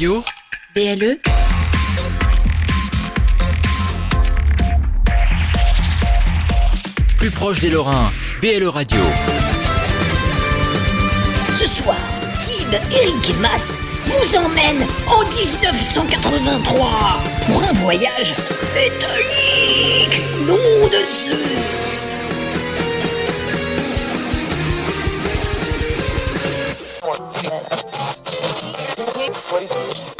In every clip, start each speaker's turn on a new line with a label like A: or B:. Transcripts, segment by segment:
A: Radio.
B: BLE
A: Plus proche des Lorrains, BLE Radio.
C: Ce soir, Tim, Eric et Mas vous emmènent en 1983 pour un voyage métallique, nom de Zeus.
D: C'est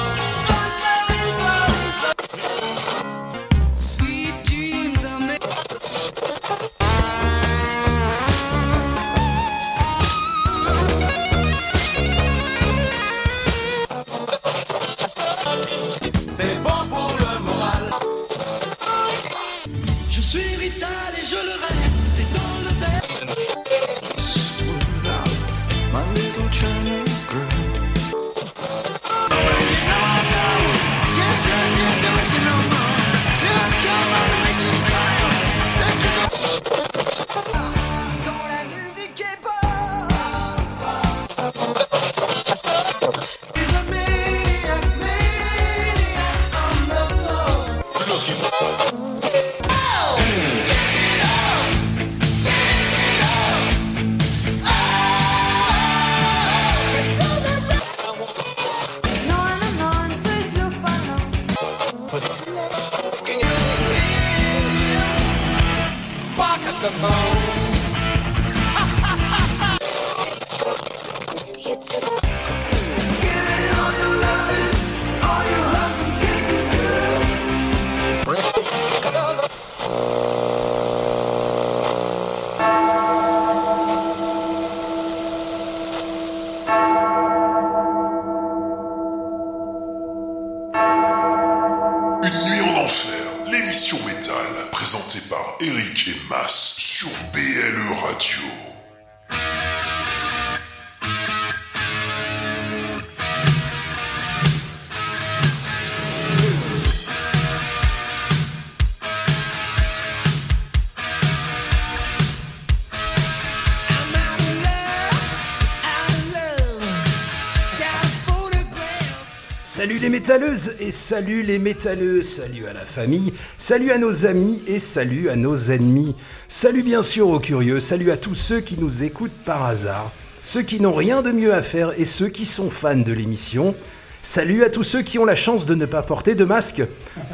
E: métalleuses et salut les métalleux, salut à la famille, salut à nos amis et salut à nos ennemis. Salut bien sûr aux curieux, salut à tous ceux qui nous écoutent par hasard, ceux qui n'ont rien de mieux à faire et ceux qui sont fans de l'émission. Salut à tous ceux qui ont la chance de ne pas porter de masque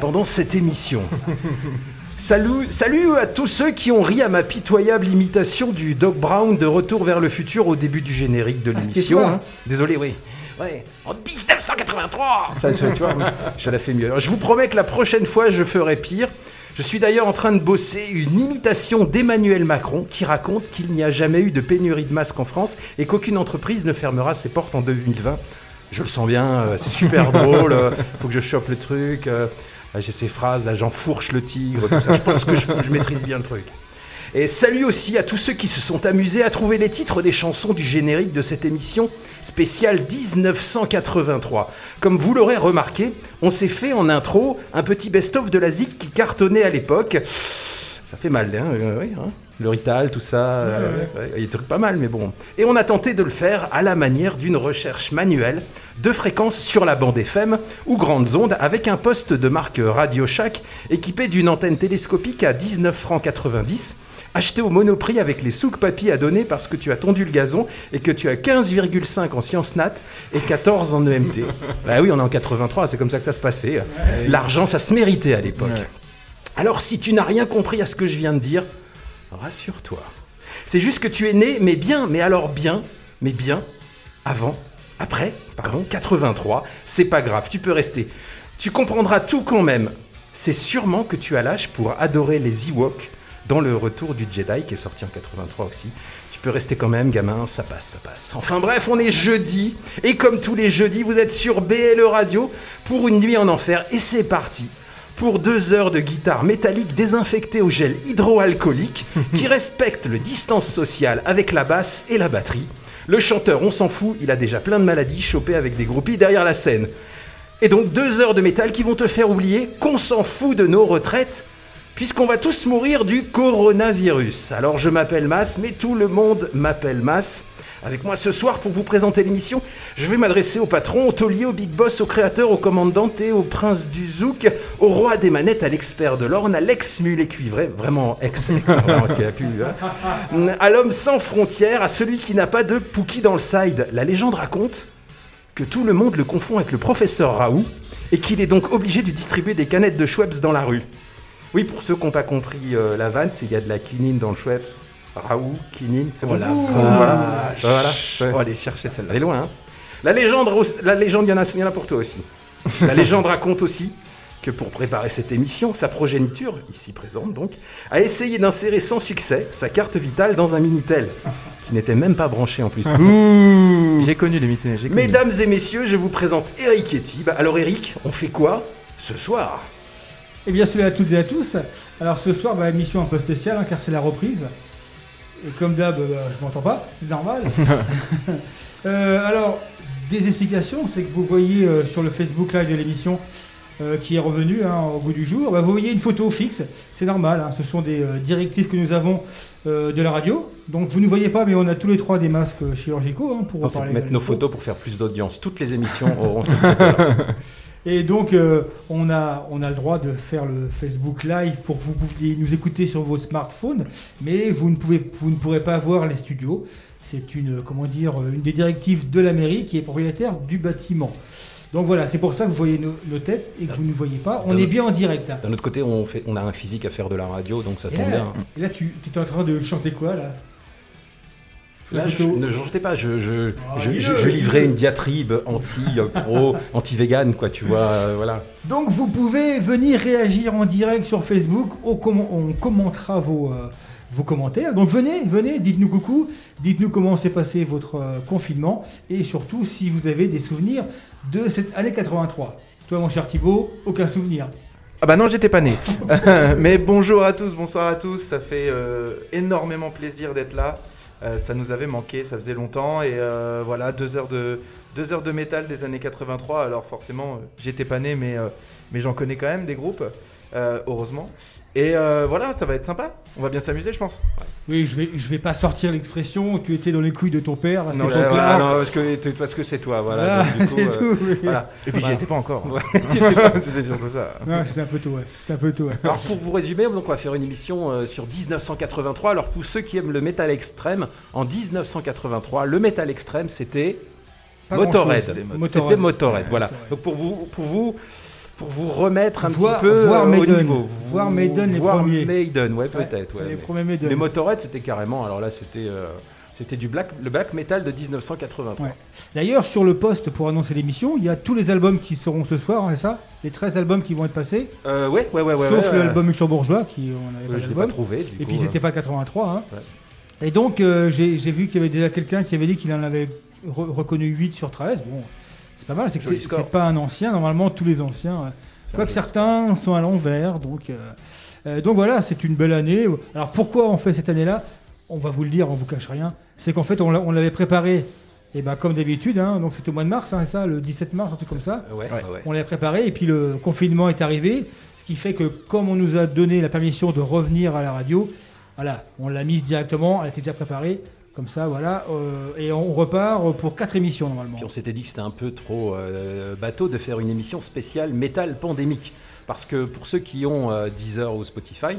E: pendant cette émission. Salut, salut à tous ceux qui ont ri à ma pitoyable imitation du Doc Brown de Retour vers le futur au début du générique de l'émission.
F: toi,
E: hein. Désolé, oui. Ouais, en 1983 Enfin, tu vois, oui, je la fais mieux. Alors, je vous promets que la prochaine fois, je ferai pire. Je suis d'ailleurs en train de bosser une imitation d'Emmanuel Macron qui raconte qu'il n'y a jamais eu de pénurie de masques en France et qu'aucune entreprise ne fermera ses portes en 2020. Je le sens bien, euh, c'est super drôle, euh, faut que je chope le truc. euh, J'ai ces phrases, là j'enfourche le tigre, tout ça. Je pense que je, je maîtrise bien le truc. Et salut aussi à tous ceux qui se sont amusés à trouver les titres des chansons du générique de cette émission spéciale 1983. Comme vous l'aurez remarqué, on s'est fait en intro un petit best-of de la zik qui cartonnait à l'époque. Ça fait mal, hein, euh, oui, hein. Le Rital, tout ça, euh, ouais, il y a des trucs pas mal, mais bon. Et on a tenté de le faire à la manière d'une recherche manuelle de fréquences sur la bande FM ou grandes ondes avec un poste de marque Radio Shack équipé d'une antenne télescopique à 19 francs 90 acheté au monoprix avec les souk papy à donner parce que tu as tondu le gazon et que tu as 15,5 en sciences nat et 14 en EMT. bah oui, on est en 83, c'est comme ça que ça se passait. L'argent, ça se méritait à l'époque. Alors si tu n'as rien compris à ce que je viens de dire, rassure-toi. C'est juste que tu es né, mais bien, mais alors bien, mais bien, avant, après, pardon, 83, c'est pas grave, tu peux rester. Tu comprendras tout quand même. C'est sûrement que tu as l'âge pour adorer les Ewoks dans le retour du Jedi qui est sorti en 83 aussi. Tu peux rester quand même, gamin, ça passe, ça passe. Enfin bref, on est jeudi, et comme tous les jeudis, vous êtes sur BLE Radio pour une nuit en enfer, et c'est parti pour deux heures de guitare métallique désinfectée au gel hydroalcoolique qui respecte le distance sociale avec la basse et la batterie. Le chanteur, on s'en fout, il a déjà plein de maladies chopées avec des groupies derrière la scène. Et donc deux heures de métal qui vont te faire oublier qu'on s'en fout de nos retraites, puisqu'on va tous mourir du coronavirus. Alors je m'appelle Mas, mais tout le monde m'appelle Mas. Avec moi ce soir pour vous présenter l'émission, je vais m'adresser au patron, au taulier, au big boss, au créateur, au commandant et au prince du zouk, au roi des manettes, à l'expert de l'orne, à l'ex-mulet cuivré, vraiment ex, ex parce qu'il hein. à l'homme sans frontières, à celui qui n'a pas de Pookie dans le side. La légende raconte que tout le monde le confond avec le professeur Raoult et qu'il est donc obligé de distribuer des canettes de Schweppes dans la rue. Oui, pour ceux qui n'ont pas compris euh, la vanne, c'est qu'il y a de la quinine dans le Schweppes. Raoult, quinine, c'est bon.
B: vache.
E: voilà. Voilà. Ouais.
B: On va aller chercher celle-là.
E: Elle est loin, hein. La légende, la légende, il y en a, il y en a pour toi aussi. La légende raconte aussi que pour préparer cette émission, sa progéniture, ici présente donc, a essayé d'insérer sans succès sa carte vitale dans un Minitel, qui n'était même pas branché en plus.
B: J'ai connu les connu.
E: Mesdames et messieurs, je vous présente Eric Etib. Alors Eric, on fait quoi ce soir?
F: Eh bien, salut à toutes et à tous. Alors, ce soir, bah, émission un peu spéciale, hein, car c'est la reprise. Et comme d'hab, euh, je m'entends pas, c'est normal. Euh, alors, des explications, c'est que vous voyez euh, sur le Facebook Live de l'émission euh, qui est revenu hein, au bout du jour, bah, vous voyez une photo fixe, c'est normal, hein, ce sont des euh, directives que nous avons euh, de la radio. Donc, vous ne voyez pas, mais on a tous les trois des masques chirurgicaux hein, pour
E: mettre nos photos pour faire plus d'audience. Toutes les émissions auront cette photo-là.
F: Et donc, euh, on, a, on a le droit de faire le Facebook Live pour que vous pouviez nous écouter sur vos smartphones, mais vous ne, pouvez, vous ne pourrez pas voir les studios. C'est une, comment dire, une des directives de la mairie qui est propriétaire du bâtiment. Donc voilà, c'est pour ça que vous voyez nos, nos têtes et que vous ne voyez pas. On est bien en direct. hein.
E: D'un autre côté, on, fait, on a un physique à faire de la radio, donc ça
F: Et
E: tombe
F: là,
E: bien.
F: et là, tu es en train de chanter quoi là?
E: Là, je ne jetais pas, je, je,
F: Ah,
E: je,
F: dis-le,
E: je- je livrais une diatribe anti-pro, anti-vegan, quoi, tu vois, euh, voilà.
F: Donc vous pouvez venir réagir en direct sur Facebook, on, on commentera vos, euh, vos commentaires. Donc venez, venez, dites-nous coucou, dites-nous comment s'est passé votre euh, confinement et surtout si vous avez des souvenirs de cette année 83. Toi mon cher Thibaut, aucun souvenir.
B: Ah bah non, j'étais pas né. Mais bonjour à tous, bonsoir à tous. Ça fait euh, énormément plaisir d'être là. Euh, ça nous avait manqué, ça faisait longtemps. Et euh, voilà, deux heures, de, deux heures de métal des années 83. Alors forcément, euh, j'étais pas né, mais, mais j'en connais quand même des groupes, heureusement. Et euh, voilà, ça va être sympa. On va bien s'amuser, je pense.
F: Oui, je vais, je vais pas sortir l'expression tu étais dans les couilles de ton père.
B: Non,
E: Ouais,
F: époque-là.
E: voilà, non, parce que, parce que c'est toi, voilà.
F: Voilà,
E: donc, du coup,
F: c'est
E: euh,
F: tout. oui.
E: voilà.
B: Et puis j'y étais pas encore.
E: Ouais.
B: C'était surtout ça.
F: Non, c'était un peu tôt, ouais. Un peu tôt, ouais.
E: Alors pour vous résumer, donc on va faire une émission euh, sur 1983. Alors pour ceux qui aiment le métal extrême, en 1983, le métal extrême c'était Motorhead. C'était Motorhead,
F: Ouais,
E: voilà.
F: Motorhead.
E: Donc pour vous, pour vous, pour vous remettre un
F: Voir-
E: petit peu
F: voir
E: euh, au
F: Maiden.
E: niveau,
F: Voir Maiden les
E: voir
F: premiers.
E: Maiden, ouais, peut-être. ouais,
F: les
E: mais-
F: premiers Maiden.
E: Mais Motorhead, c'était carrément. Alors là, c'était euh, c'était du black, le black metal de 1983.
F: Ouais. D'ailleurs, sur le poste pour annoncer l'émission, il y a tous les albums qui seront ce soir, hein, c'est ça? Les 13 albums qui vont être passés,
E: Euh, ouais, ouais, ouais, ouais.
F: sauf l'album luxembourgeois, qui on avait
E: ouais,
F: pas
E: je l'ai pas
F: d'album.
E: trouvé. Du
F: Et
E: coup,
F: puis
E: euh,
F: c'était pas 83. Hein. Et donc, euh, j'ai vu qu'il y avait déjà quelqu'un qui avait dit qu'il en avait re- reconnu 8 sur 13. Bon, pas mal, c'est que c'est pas un ancien. Normalement, tous les anciens, euh, quoique certains sont à l'envers. Donc, euh, euh, donc voilà, c'est une belle année. Alors pourquoi on fait cette année-là? On va vous le dire, on vous cache rien. C'est qu'en fait, on l'a- on l'avait préparé, et ben, comme d'habitude, hein, donc c'était au mois de mars, hein, ça, le 17 mars, un truc comme ça.
E: Ouais,
B: Ouais.
E: ouais, ouais.
F: On l'avait préparé et puis le confinement est arrivé, ce qui fait que comme on nous a donné la permission de revenir à la radio, voilà, on l'a mise directement, elle était déjà préparée, comme ça, voilà, euh, et on repart pour quatre émissions normalement.
E: Puis on s'était dit que c'était un peu trop euh, bateau de faire une émission spéciale métal pandémique. Parce que pour ceux qui ont euh, Deezer ou Spotify,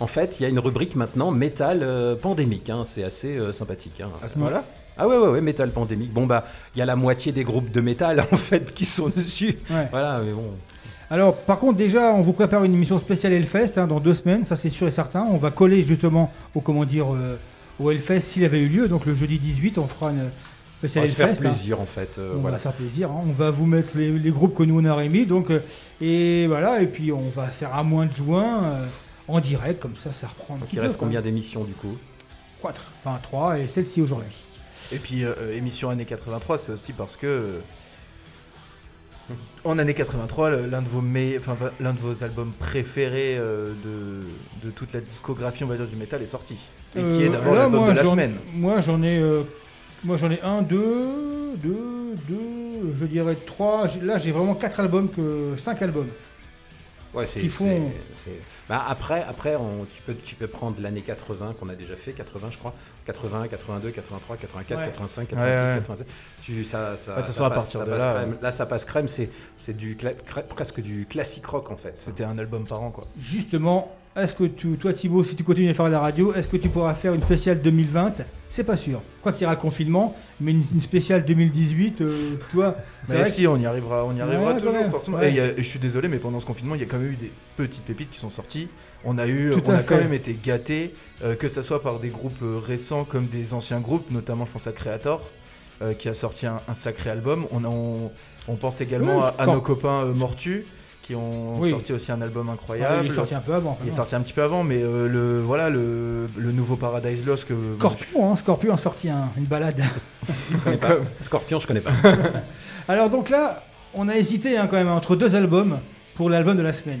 E: en fait, il y a une rubrique maintenant métal pandémique. hein. c'est assez sympathique. hein.
B: À ce moment-là
E: Ah ouais, ouais, ouais, métal pandémique. Bon, bah, il y a la moitié des groupes de métal, en fait, qui sont dessus.
F: Ouais.
E: Voilà, mais bon.
F: Alors, par contre, déjà, on vous prépare une émission spéciale Hellfest hein, dans deux semaines, ça c'est sûr et certain. On va coller justement au comment dire euh, au Hellfest s'il avait eu lieu, donc le jeudi 18, on fera une
E: On
F: spéciale
E: va se faire
F: hein.
E: plaisir, en fait. euh,
F: on
E: voilà.
F: va faire plaisir. hein. On va vous mettre les, les groupes que nous on aurait mis. Donc, euh, et voilà. Et puis on va faire un mois de juin euh, en direct. Comme ça, ça reprend un
E: Donc,
F: petit
E: il
F: peu,
E: reste
F: quoi.
E: combien d'émissions, du coup?
F: Quatre. Enfin, trois et celle-ci aujourd'hui.
B: Et puis, émission année 83, c'est aussi parce que. En année 83, le- l'un de vos me- enfin, va- l'un de vos albums préférés euh, de, de toute la discographie, on va dire du métal, est sorti. Et qui est
F: Euh,
B: d'abord l'album
F: moi,
B: de la
F: j'en-
B: semaine.
F: Moi, j'en ai, euh, moi, j'en ai un, deux, deux, deux, je dirais trois. Là, j'ai vraiment quatre albums que cinq albums.
E: Ouais, c'est, Bah, après, après on- tu, peux, tu peux prendre l'année 80 qu'on a déjà fait, 80 je crois, 81, 82, 83, 84,
F: Ouais.
E: 85,
B: Ouais,
E: 86,
B: ouais.
E: 87. Tu, ça, passe,
B: là,
E: crème.
B: ouais.
E: Là, ça passe crème, c'est, c'est du presque du classique rock en fait.
B: C'était un album par an, quoi.
F: Justement, est-ce que tu, toi Thibaut, si tu continues à faire de la radio, est-ce que tu pourras faire une spéciale 2020 C'est pas sûr. Quoi qu'il y aura le confinement, mais une, une spéciale 2018, euh, toi,
B: Mais si, on y arrivera, on y arrivera
F: Ouais,
B: toujours,
F: même.
B: forcément.
F: Ouais.
B: Et il y a- et je suis désolé, mais pendant ce confinement, il y a quand même eu des petites pépites qui sont sorties. On a eu,
F: Tout
B: on a quand même été gâtés, euh, que ce soit par des groupes euh, récents comme des anciens groupes, notamment je pense à Creator, euh, qui a sorti un, un sacré album. On, a- on, on pense également
F: Oui,
B: à, nos copains euh, Mortus, qui ont
F: Oui.
B: sorti aussi un album
F: Ouais,
B: incroyable.
F: il est sorti un peu avant.
B: Il est sorti un petit peu avant, mais euh, le voilà le, le nouveau Paradise Lost que.
F: Scorpion, hein, Scorpion a sorti un- une balade.
E: Je connais pas. Scorpion, je connais pas.
F: Alors donc là, on a hésité hein, quand même entre deux albums pour l'album de la semaine.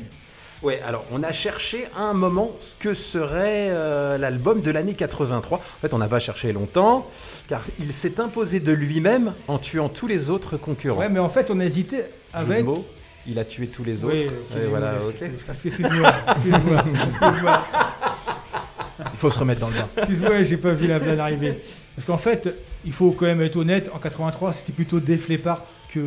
E: Ouais, alors on a cherché à un moment ce que serait euh, l'album de l'année 83. En fait, on n'a pas cherché longtemps, car il s'est imposé de lui-même en tuant tous les autres concurrents.
F: Ouais, mais en fait, on a hésité avec.
E: Il a tué tous les autres.
F: Oui,
E: Et voilà, ok.
B: il faut se remettre dans le bain.
F: Excuse-moi, j'ai pas vu la blague arriver. Parce qu'en fait, il faut quand même être honnête, en 83, c'était plutôt Def Leppard que,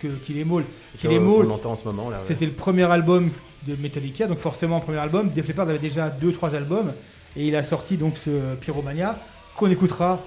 F: que, Kill Em All. Kill Em
E: on
F: All,
E: l'entend en ce moment là. ouais.
F: c'était le premier album de Metallica, donc forcément, premier album. Def Leppard avait déjà 2-3 albums, et il a sorti donc ce Pyromania, qu'on écoutera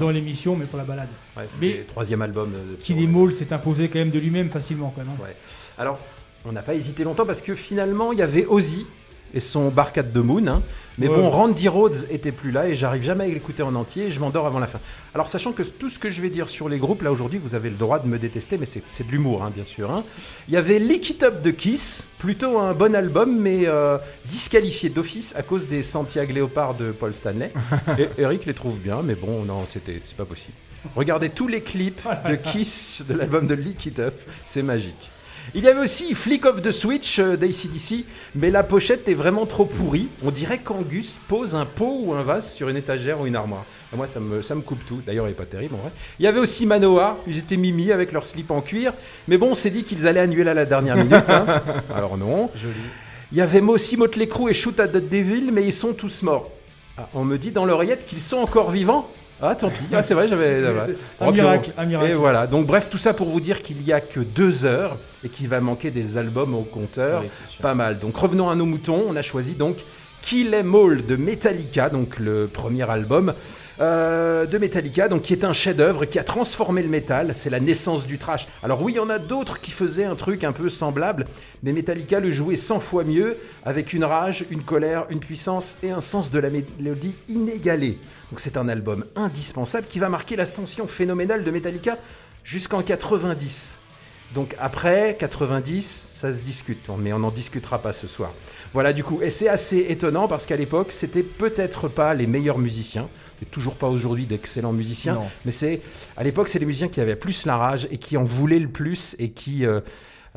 F: dans l'émission, mais pour la balade.
E: Ouais,
F: mais-
E: le troisième album de
F: Kill. Em All s'est imposé quand même de lui-même facilement. Quand même, hein.
E: Ouais. Alors, on n'a pas hésité longtemps parce que finalement, il y avait Ozzy et son Barcade de Moon. hein. Mais
F: Ouais.
E: bon, Randy Rhodes était plus là et j'arrive jamais à l'écouter en entier et je m'endors avant la fin. Alors, sachant que tout ce que je vais dire sur les groupes, là aujourd'hui, vous avez le droit de me détester, mais c'est de l'humour, hein, bien sûr. hein. Il y avait Lick It Up de Kiss, plutôt un bon album, mais euh, disqualifié d'office à cause des Santiago Léopard de Paul Stanley. et Eric les trouve bien, mais bon, non, c'était c'est pas possible. Regardez tous les clips de Kiss de l'album de Lick It Up, c'est magique. Il y avait aussi Flick of the Switch euh, d'ACDC, mais la pochette est vraiment trop pourrie. On dirait qu'Angus pose un pot ou un vase sur une étagère ou une armoire. Et moi, ça me, ça me coupe tout. D'ailleurs, il n'est pas terrible en vrai. Il y avait aussi Manoa, ils étaient mimi avec leur slip en cuir. Mais bon, on s'est dit qu'ils allaient annuler à la dernière minute. hein. Alors non.
B: Joli.
E: Il y avait aussi Motley Crue et Shoot at the Devil, mais ils sont tous morts. Ah, on me dit dans l'oreillette qu'ils sont encore vivants. Ah, tant pis. Ah, c'est vrai, j'avais.
F: Un miracle, un miracle.
E: Et voilà. Donc, bref, tout ça pour vous dire qu'il y a que deux heures et qu'il va manquer des albums au compteur.
B: Oui.
E: Pas mal. Donc, revenons à nos moutons. On a choisi donc Kill Em All de Metallica, donc le premier album. euh, de Metallica, donc qui est un chef-d'œuvre qui a transformé le métal. C'est la naissance du trash. Alors oui, il y en a d'autres qui faisaient un truc un peu semblable, mais Metallica le jouait 100 fois mieux, avec une rage, une colère, une puissance et un sens de la mélodie inégalé. Donc c'est un album indispensable qui va marquer l'ascension phénoménale de Metallica jusqu'en 90. Donc après 90, ça se discute, mais on n'en discutera pas ce soir. Voilà du coup, et c'est assez étonnant parce qu'à l'époque, c'était peut-être pas les meilleurs musiciens, c'est toujours pas aujourd'hui d'excellents musiciens,
B: Non.
E: mais c'est à l'époque, c'est les musiciens qui avaient plus la rage et qui en voulaient le plus et qui euh,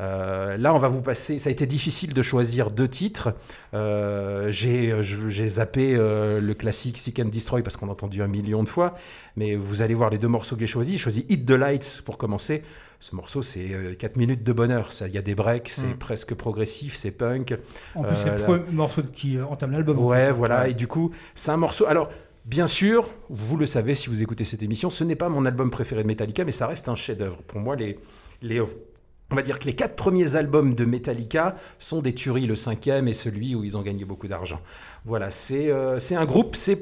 E: euh, là, on va vous passer. Ça a été difficile de choisir deux titres. Euh, j'ai zappé euh, le classique Seek and Destroy parce qu'on a entendu un million de fois. Mais vous allez voir les deux morceaux que j'ai choisis. J'ai choisi Hit the Lights pour commencer. Ce morceau, c'est 4 minutes de bonheur. Ça, Il y a des breaks, c'est
B: Mm.
E: presque progressif, c'est punk.
F: En plus, c'est le
E: là-
F: premier morceau qui entame l'album.
E: Ouais, voilà. Et du coup, c'est un morceau. Alors, bien sûr, vous le savez si vous écoutez cette émission, ce n'est pas mon album préféré de Metallica, mais ça reste un chef-d'œuvre. Pour moi, les, les, on va dire que les quatre premiers albums de Metallica sont des tueries. Le cinquième est celui où ils ont gagné beaucoup d'argent. Voilà, c'est euh, un groupe. C'est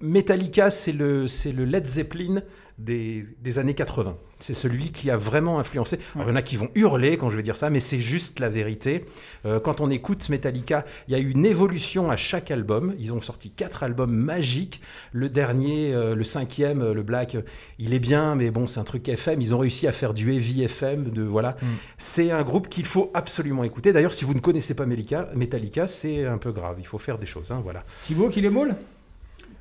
E: Metallica, c'est le, c'est le Led Zeppelin des, des années 80. C'est celui qui a vraiment influencé. Alors, il y en a qui vont hurler quand je vais dire ça, mais c'est juste la vérité. Euh, quand on écoute Metallica, il y a eu une évolution à chaque album. Ils ont sorti quatre albums magiques. Le dernier, euh, le cinquième, euh, le Black, il est bien, mais bon, c'est un truc FM. Ils ont réussi à faire du heavy FM. De, voilà. C'est un groupe qu'il faut absolument écouter. D'ailleurs, si vous ne connaissez pas Metallica, Metallica c'est un peu grave. Il faut faire des choses. hein, voilà.
F: Thibaut, qui les molle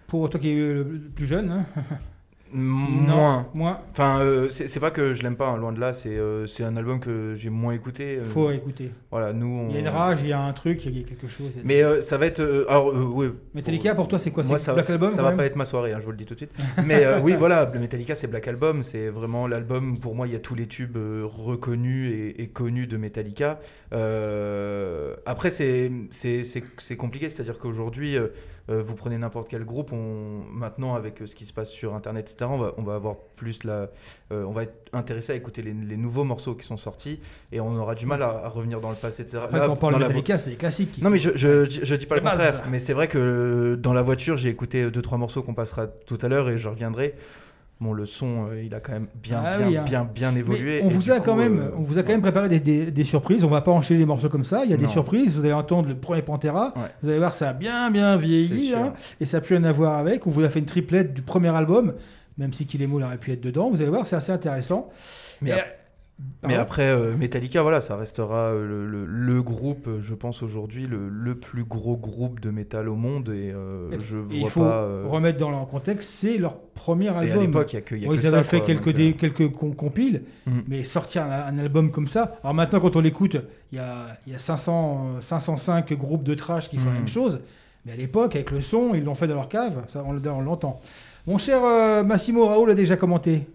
F: Pour toi qui es le le plus jeune. hein.
B: Moins.
F: Moins.
B: Enfin, euh, c'est pas que je l'aime pas, hein, loin de là, c'est euh, un album que j'ai moins écouté. euh,
F: Faut écouter.
B: Voilà, nous on.
F: Il y a une rage, il y a un truc, il y a quelque chose.
B: Mais euh, ça va être. euh, alors, ouais.
F: Metallica, pour toi, c'est quoi C'est
B: ça,
F: Black
B: ça,
F: Album
B: ça va pas être ma soirée, hein, je vous le dis tout de suite. Mais oui, voilà, le Metallica, c'est Black Album. C'est vraiment l'album, pour moi, il y a tous les tubes reconnus et, et connus de Metallica. Après, c'est compliqué, c'est-à-dire qu'aujourd'hui, euh, vous prenez n'importe quel groupe, on, maintenant, avec euh, ce qui se passe sur Internet, etc., on va, on va avoir plus la. euh, on va être intéressé à écouter les, les nouveaux morceaux qui sont sortis et on aura du mal à, à revenir dans le passé, etc.
F: Après,
B: Là,
F: quand on parle de Metallica, c'est des classiques.
B: non mais je, je, je- je dis pas le contraire, mais c'est vrai que dans la voiture j'ai écouté deux trois morceaux qu'on passera tout à l'heure et je reviendrai. Bon le son euh, il a quand même bien
F: Ah
B: bien
F: oui, hein.
B: bien bien
F: Mais
B: évolué.
F: on
B: et
F: vous a
B: coup,
F: quand même,
B: euh,
F: on vous a quand même préparé des, des- des surprises. On va pas enchaîner les morceaux comme ça. Il y a des surprises. Vous allez entendre le premier Pantera.
B: Ouais.
F: Vous allez voir, ça a bien bien vieilli hein, et ça a plus rien à voir avec. On vous a fait une triplette du premier album, même si Kilemo aurait pu être dedans. Vous allez voir, c'est assez intéressant.
B: Mais,
F: Et-
B: ap- mais
F: Pardon
B: après euh, Metallica voilà ça restera euh, le, le- le groupe euh, je pense aujourd'hui le, le plus gros groupe de métal au monde et euh, je
F: il faut
B: pas. euh,
F: remettre dans le contexte, c'est leur premier
B: et
F: album.
B: à l'époque il y a que, il y a
F: Bon,
B: que
F: ils avaient
B: ça,
F: fait
B: quoi,
F: quelques,
B: donc,
F: des- quelques com- compiles,
B: Mhm.
F: mais sortir un, un album comme ça. Alors maintenant, quand on l'écoute, il y a, y a 500, euh, 505 groupes de trash qui font la
B: Mhm.
F: même chose. Mais à l'époque, avec le son, ils l'ont fait dans leur cave. Ça, on, on l'entend. Mon cher Massimo Raoul a déjà commenté.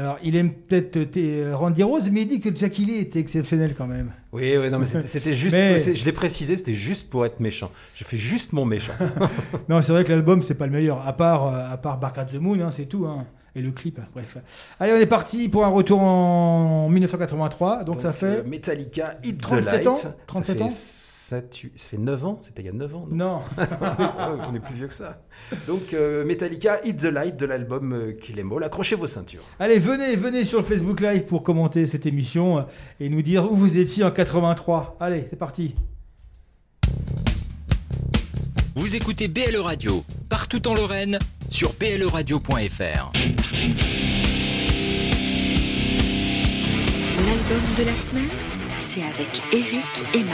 F: Alors, il aime peut-être euh, euh, Randy Rose, mais il dit que Jackie Lee était exceptionnel quand même.
E: Oui, oui, non, mais c'était juste.
F: Mais-
E: Je l'ai précisé, c'était juste pour être méchant. Je fais juste mon méchant.
F: Non, c'est vrai que l'album, c'est pas le meilleur, à part, euh, à part Bark at the Moon, hein, c'est tout. hein. Et le clip, hein, bref. Allez, on est parti pour un retour en 1983. Donc, ça fait.
E: euh, Metallica, Hit the
F: 37
E: Light.
F: ans
E: Ça
F: 37
E: fait
F: ans
E: sept, huit- ça fait 9 ans C'était il y a 9 ans non
F: Non.
E: On est plus vieux que ça. Donc euh, Metallica, Hit the Light de l'album euh, Kill Em All. Accrochez vos ceintures.
F: Allez, venez, venez sur le Facebook Live pour commenter cette émission euh, et nous dire où vous étiez en 83. Allez, c'est parti.
A: Vous écoutez BLE Radio, partout en Lorraine, sur bleradio.fr.
G: L'album de la semaine, c'est avec Eric et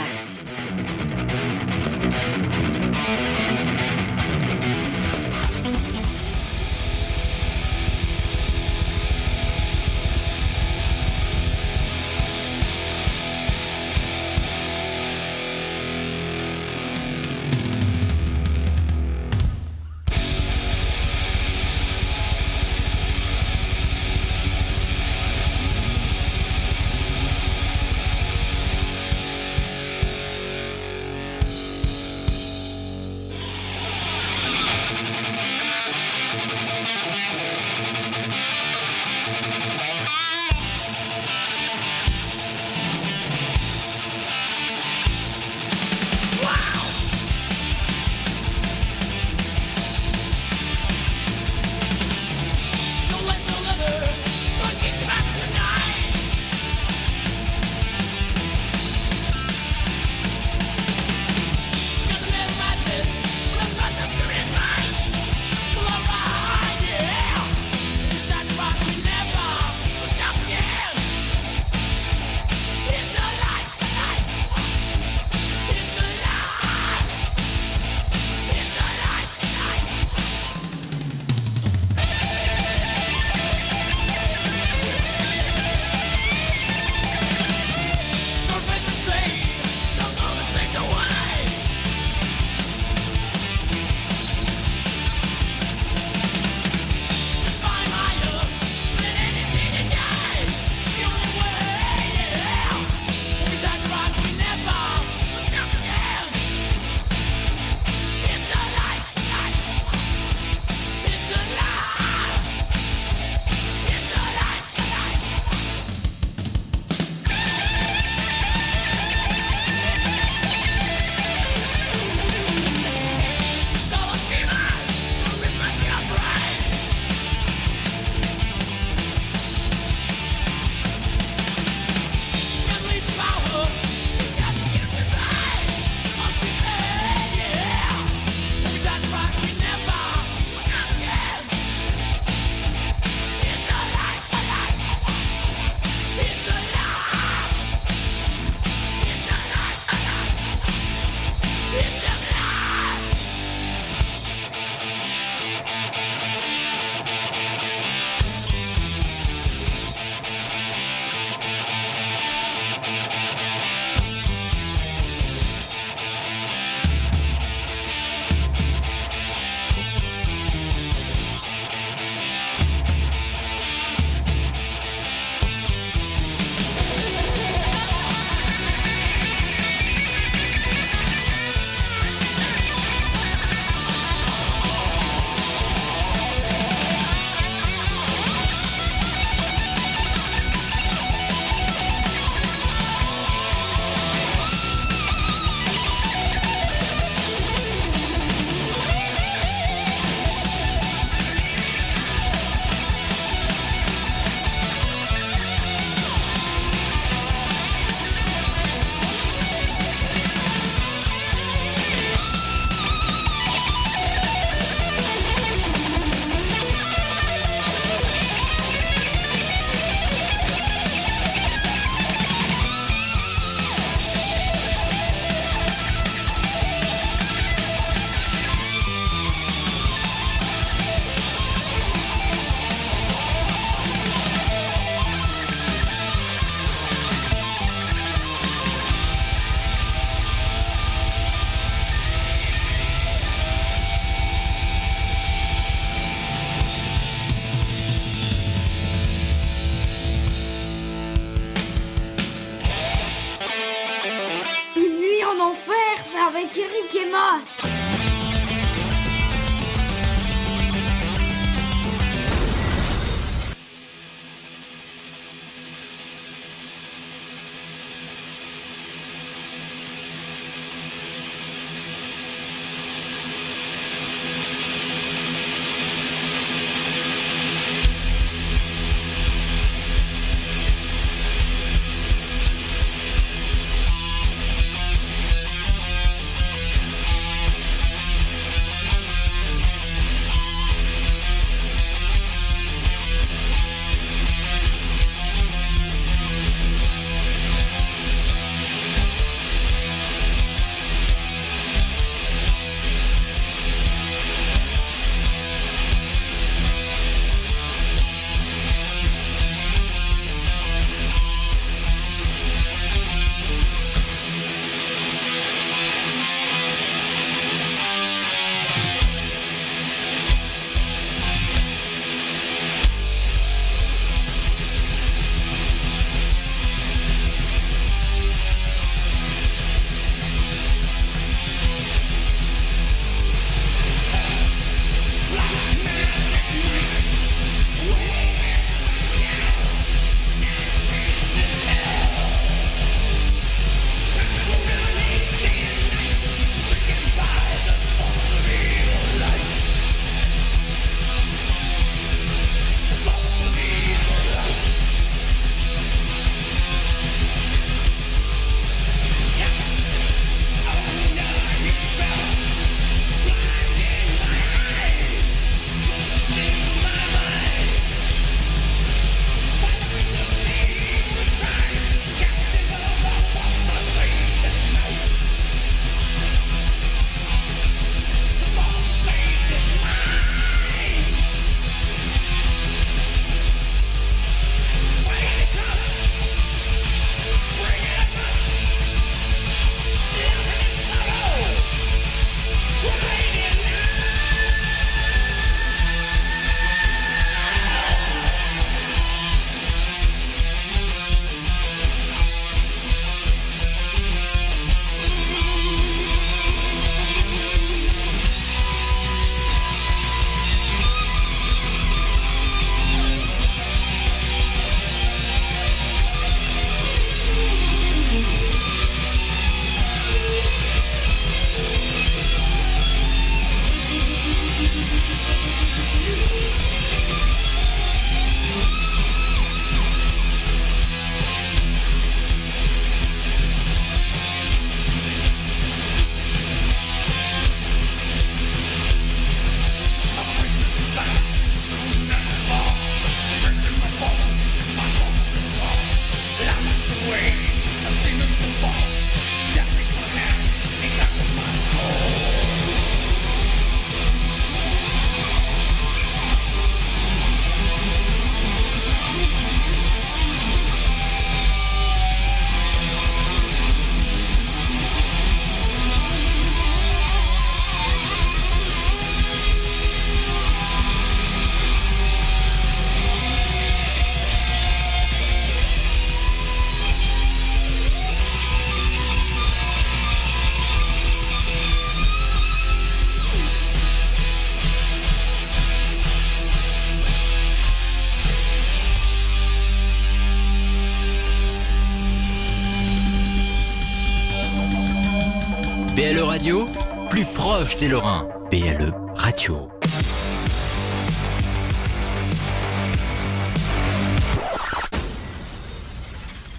A: Radio, plus proche des Lorrains. BLE Radio.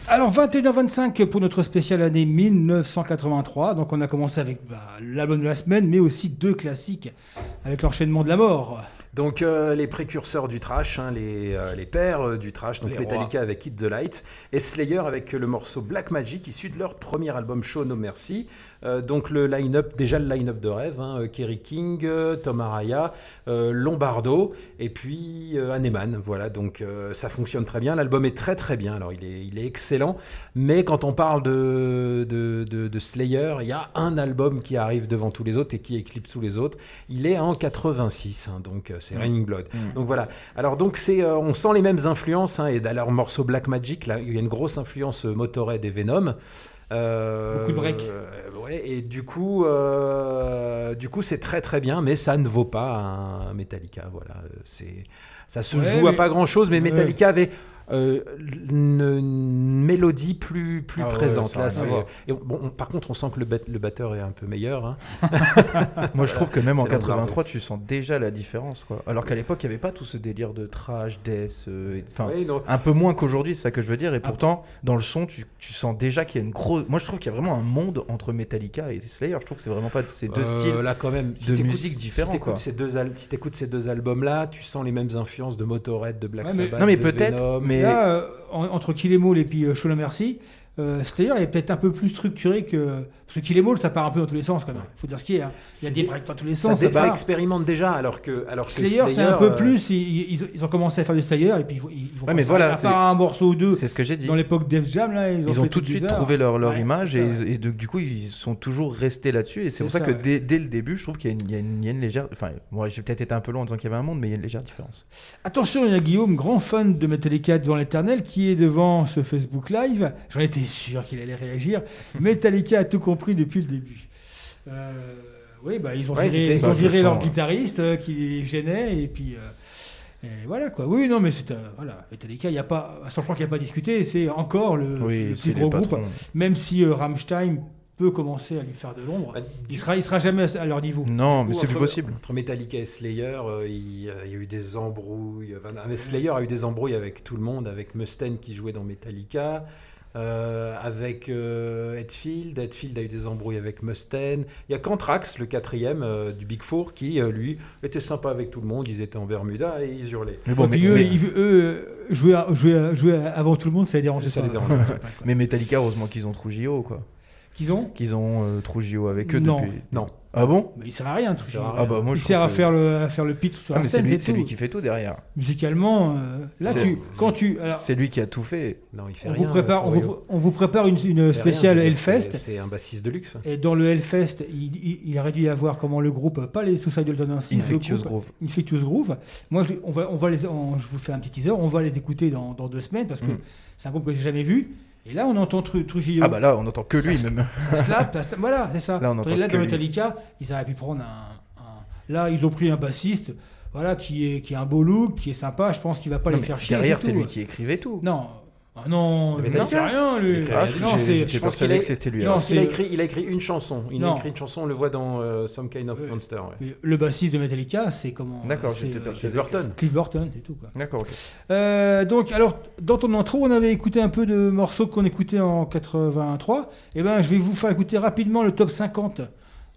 F: Alors 21h25 pour notre spéciale année 1983. Donc on a commencé avec bah, l'album de la semaine, mais aussi deux classiques avec l'enchaînement de la mort.
E: Donc euh, les précurseurs du trash, hein, les, euh, les pères euh, du trash, donc
B: Les
E: Metallica avec Hit the Light et Slayer avec le morceau Black Magic issu de leur premier album Show No Mercy. Euh, donc le line-up, déjà le line-up de rêve, hein, Kerry King, euh, Tom Araya, euh, Lombardo et puis euh, Hanneman. Voilà, donc euh, ça fonctionne très bien. L'album est très très bien. Alors il est, il est excellent, mais quand on parle de, de, de- de Slayer, il y a un album qui arrive devant tous les autres et qui éclipse tous les autres. Il est en 86, hein, donc euh, c'est Raining Blood. Donc voilà. Alors donc c'est, euh, on sent les mêmes influences hein, et dans leur morceau Black Magic, là, il y a une grosse influence euh, Motorhead et Venom. Euh,
F: Beaucoup de breaks.
E: euh, ouais, et du coup, euh, du coup, c'est très très bien, mais ça ne vaut pas un Metallica. Voilà, c'est ça se
F: Ouais,
E: joue à pas grand chose, mais. Metallica avait euh, une, mélodie plus plus
B: Ah
E: présente. Là, c'est- et bon, on- par contre, on sent que le, bat- le batteur est un peu meilleur. hein.
B: Moi, je trouve que même en
E: C'est l'envers,
B: 83, tu sens déjà la différence. Quoi. Alors qu'à l'époque, il n'y avait pas tout ce délire de trash, death. euh, un peu moins qu'aujourd'hui, c'est ça que je veux dire.
E: Ah.
B: Et pourtant, dans le son, tu, tu sens déjà qu'il y a une grosse. Moi, je trouve qu'il y a vraiment un monde entre Metallica et Slayer. Je trouve que c'est vraiment pas ces deux
E: Euh,
B: styles.
E: là quand même
B: de
E: t'écoutes-
B: musique différents,
E: Si t'écoutes
B: quoi.
E: ces deux al- si t'écoutes ces deux albums là, tu sens les mêmes influences de Motorhead, de Black
F: Ouais, mais-
E: Sabbath.
B: Non, mais
E: de
B: peut-être. Mais-
F: Là, euh, en- entre Kill Em All et puis euh, Show No Mercy, euh, est peut-être un peu plus structuré que. Parce Em All, ça part un peu dans tous les sens quand même. Il faut dire ce qu'il y a. Il y a des breaks dans tous les sens. ça
E: ça expérimente déjà alors que alors que
F: Slayer, c'est un peu
E: euh,
F: plus. Ils, ils- ils ont commencé à faire du Slayer et puis ils, vont- ils vont
B: Ouais, mais voilà,
F: à part un morceau ou deux
B: C'est ce que j'ai dit.
F: dans l'époque Def Jam là. Ils ont,
B: Ils ont
F: fait
B: tout de suite trouvé leur, leur
F: Ouais,
B: image et,
F: ça.
B: et de- du coup ils sont toujours restés là-dessus et c'est pour ça,
F: ça,
B: que
F: ouais.
B: dès, dès le début je trouve qu'il y a une légère enfin moi j'ai peut-être été un peu long en disant qu'il y avait un monde mais il y a une légère différence
F: Attention, il y a Guillaume, grand fan de Metallica devant l'éternel, qui est devant ce Facebook Live. J'en étais sûr qu'il allait réagir. Metallica a tout compris depuis le début. Euh, oui, bah, ils ont
E: Ouais,
F: viré, ils ont viré leur guitariste euh, qui les gênait, et puis. euh, et voilà quoi. Oui, non, mais c'est. euh, voilà, Metallica, il n'y a pas. Sans croire qu'il n'y a pas discuté, c'est encore le, le
B: oui
F: plus
B: c'est
F: gros groupe. Même si euh, Rammstein peut commencer à lui faire de l'ombre,
E: Bah,
F: il sera, il sera jamais à leur niveau.
B: non mais c'est plus possible
E: Entre Metallica et Slayer, euh, il, euh, il y a eu des embrouilles. Enfin, Slayer a eu des embrouilles avec tout le monde, avec Mustaine qui jouait dans Metallica. Euh, avec euh, Hetfield, Hetfield a eu des embrouilles avec Mustaine. Il y a qu'Anthrax, le quatrième euh, du Big Four, qui euh, lui était sympa avec tout le monde. Ils étaient en Bermuda et ils hurlaient.
B: mais bon mais,
F: eux,
B: mais-
F: ils- eux, jouer, avant tout le monde, ça les dérangeait
E: Ça
F: pas.
E: les dérangeait
B: mais Metallica heureusement qu'ils ont Trujillo quoi
F: Qu'ils ont
B: qu'ils ont euh, Trujillo avec eux
F: Non.
B: depuis
E: Non.
B: ah bon?
F: Mais il sert à rien,
E: à
B: ah bah moi
F: il
B: je
F: sert à
B: que-
F: faire le, à faire le pitch sur
B: ah,
F: la
B: mais c'est
F: scène,
B: lui
F: c'est
B: qui fait tout derrière
F: Musicalement, euh, là, tu, quand tu, alors,
B: c'est lui qui a tout fait
E: Non, il fait
F: on
E: rien.
F: vous prépare, on vous, on vous prépare une, une spéciale
E: rien,
F: Hellfest.
E: c'est- C'est un bassiste de luxe.
F: Et dans le Hellfest, il, il, il aurait dû y avoir comment le groupe, pas les Suicidal Tendencies, le
B: Infectious Groove
F: Infectious Groove. Moi, je, on va, on va les, on- je vous fais un petit teaser, on va les écouter dans, dans deux semaines parce que
B: Mm.
F: c'est un groupe que j'ai jamais vu. Et là, on entend Tru- Trujillo.
B: ah bah là on entend que lui même
F: ça slappe, ça- voilà, c'est ça.
B: Là, on entend
F: là,
B: que
F: dans
B: lui.
F: Metallica, ils auraient pu prendre un, un- Là, ils ont pris un bassiste, voilà, qui est, qui a un beau look, qui est sympa. Je pense qu'il va pas
B: Non,
F: les faire chier.
B: derrière
F: c'est
B: lui qui écrivait tout
F: Non, Ah non,
E: Mais
F: il fait rien, lui.
E: Il
B: ah je
F: non,
E: je pense qu'il est-
B: que c'était lui
F: Non,
B: alors.
E: Qu'il a écrit, il a écrit une chanson. Il
F: Non.
E: a écrit une chanson, on le voit dans euh, Some Kind of. Monster. ouais.
F: Mais Le bassiste de Metallica, c'est comment
B: D'accord,
F: c'est,
B: j'étais
F: euh.
E: Cliff Burton.
F: Cliff Burton, c'est tout. Quoi.
B: d'accord ok
F: Euh, donc, alors, dans ton intro, on avait écouté un peu de morceaux qu'on écoutait en 83. Et ben, je vais vous faire écouter rapidement le top 50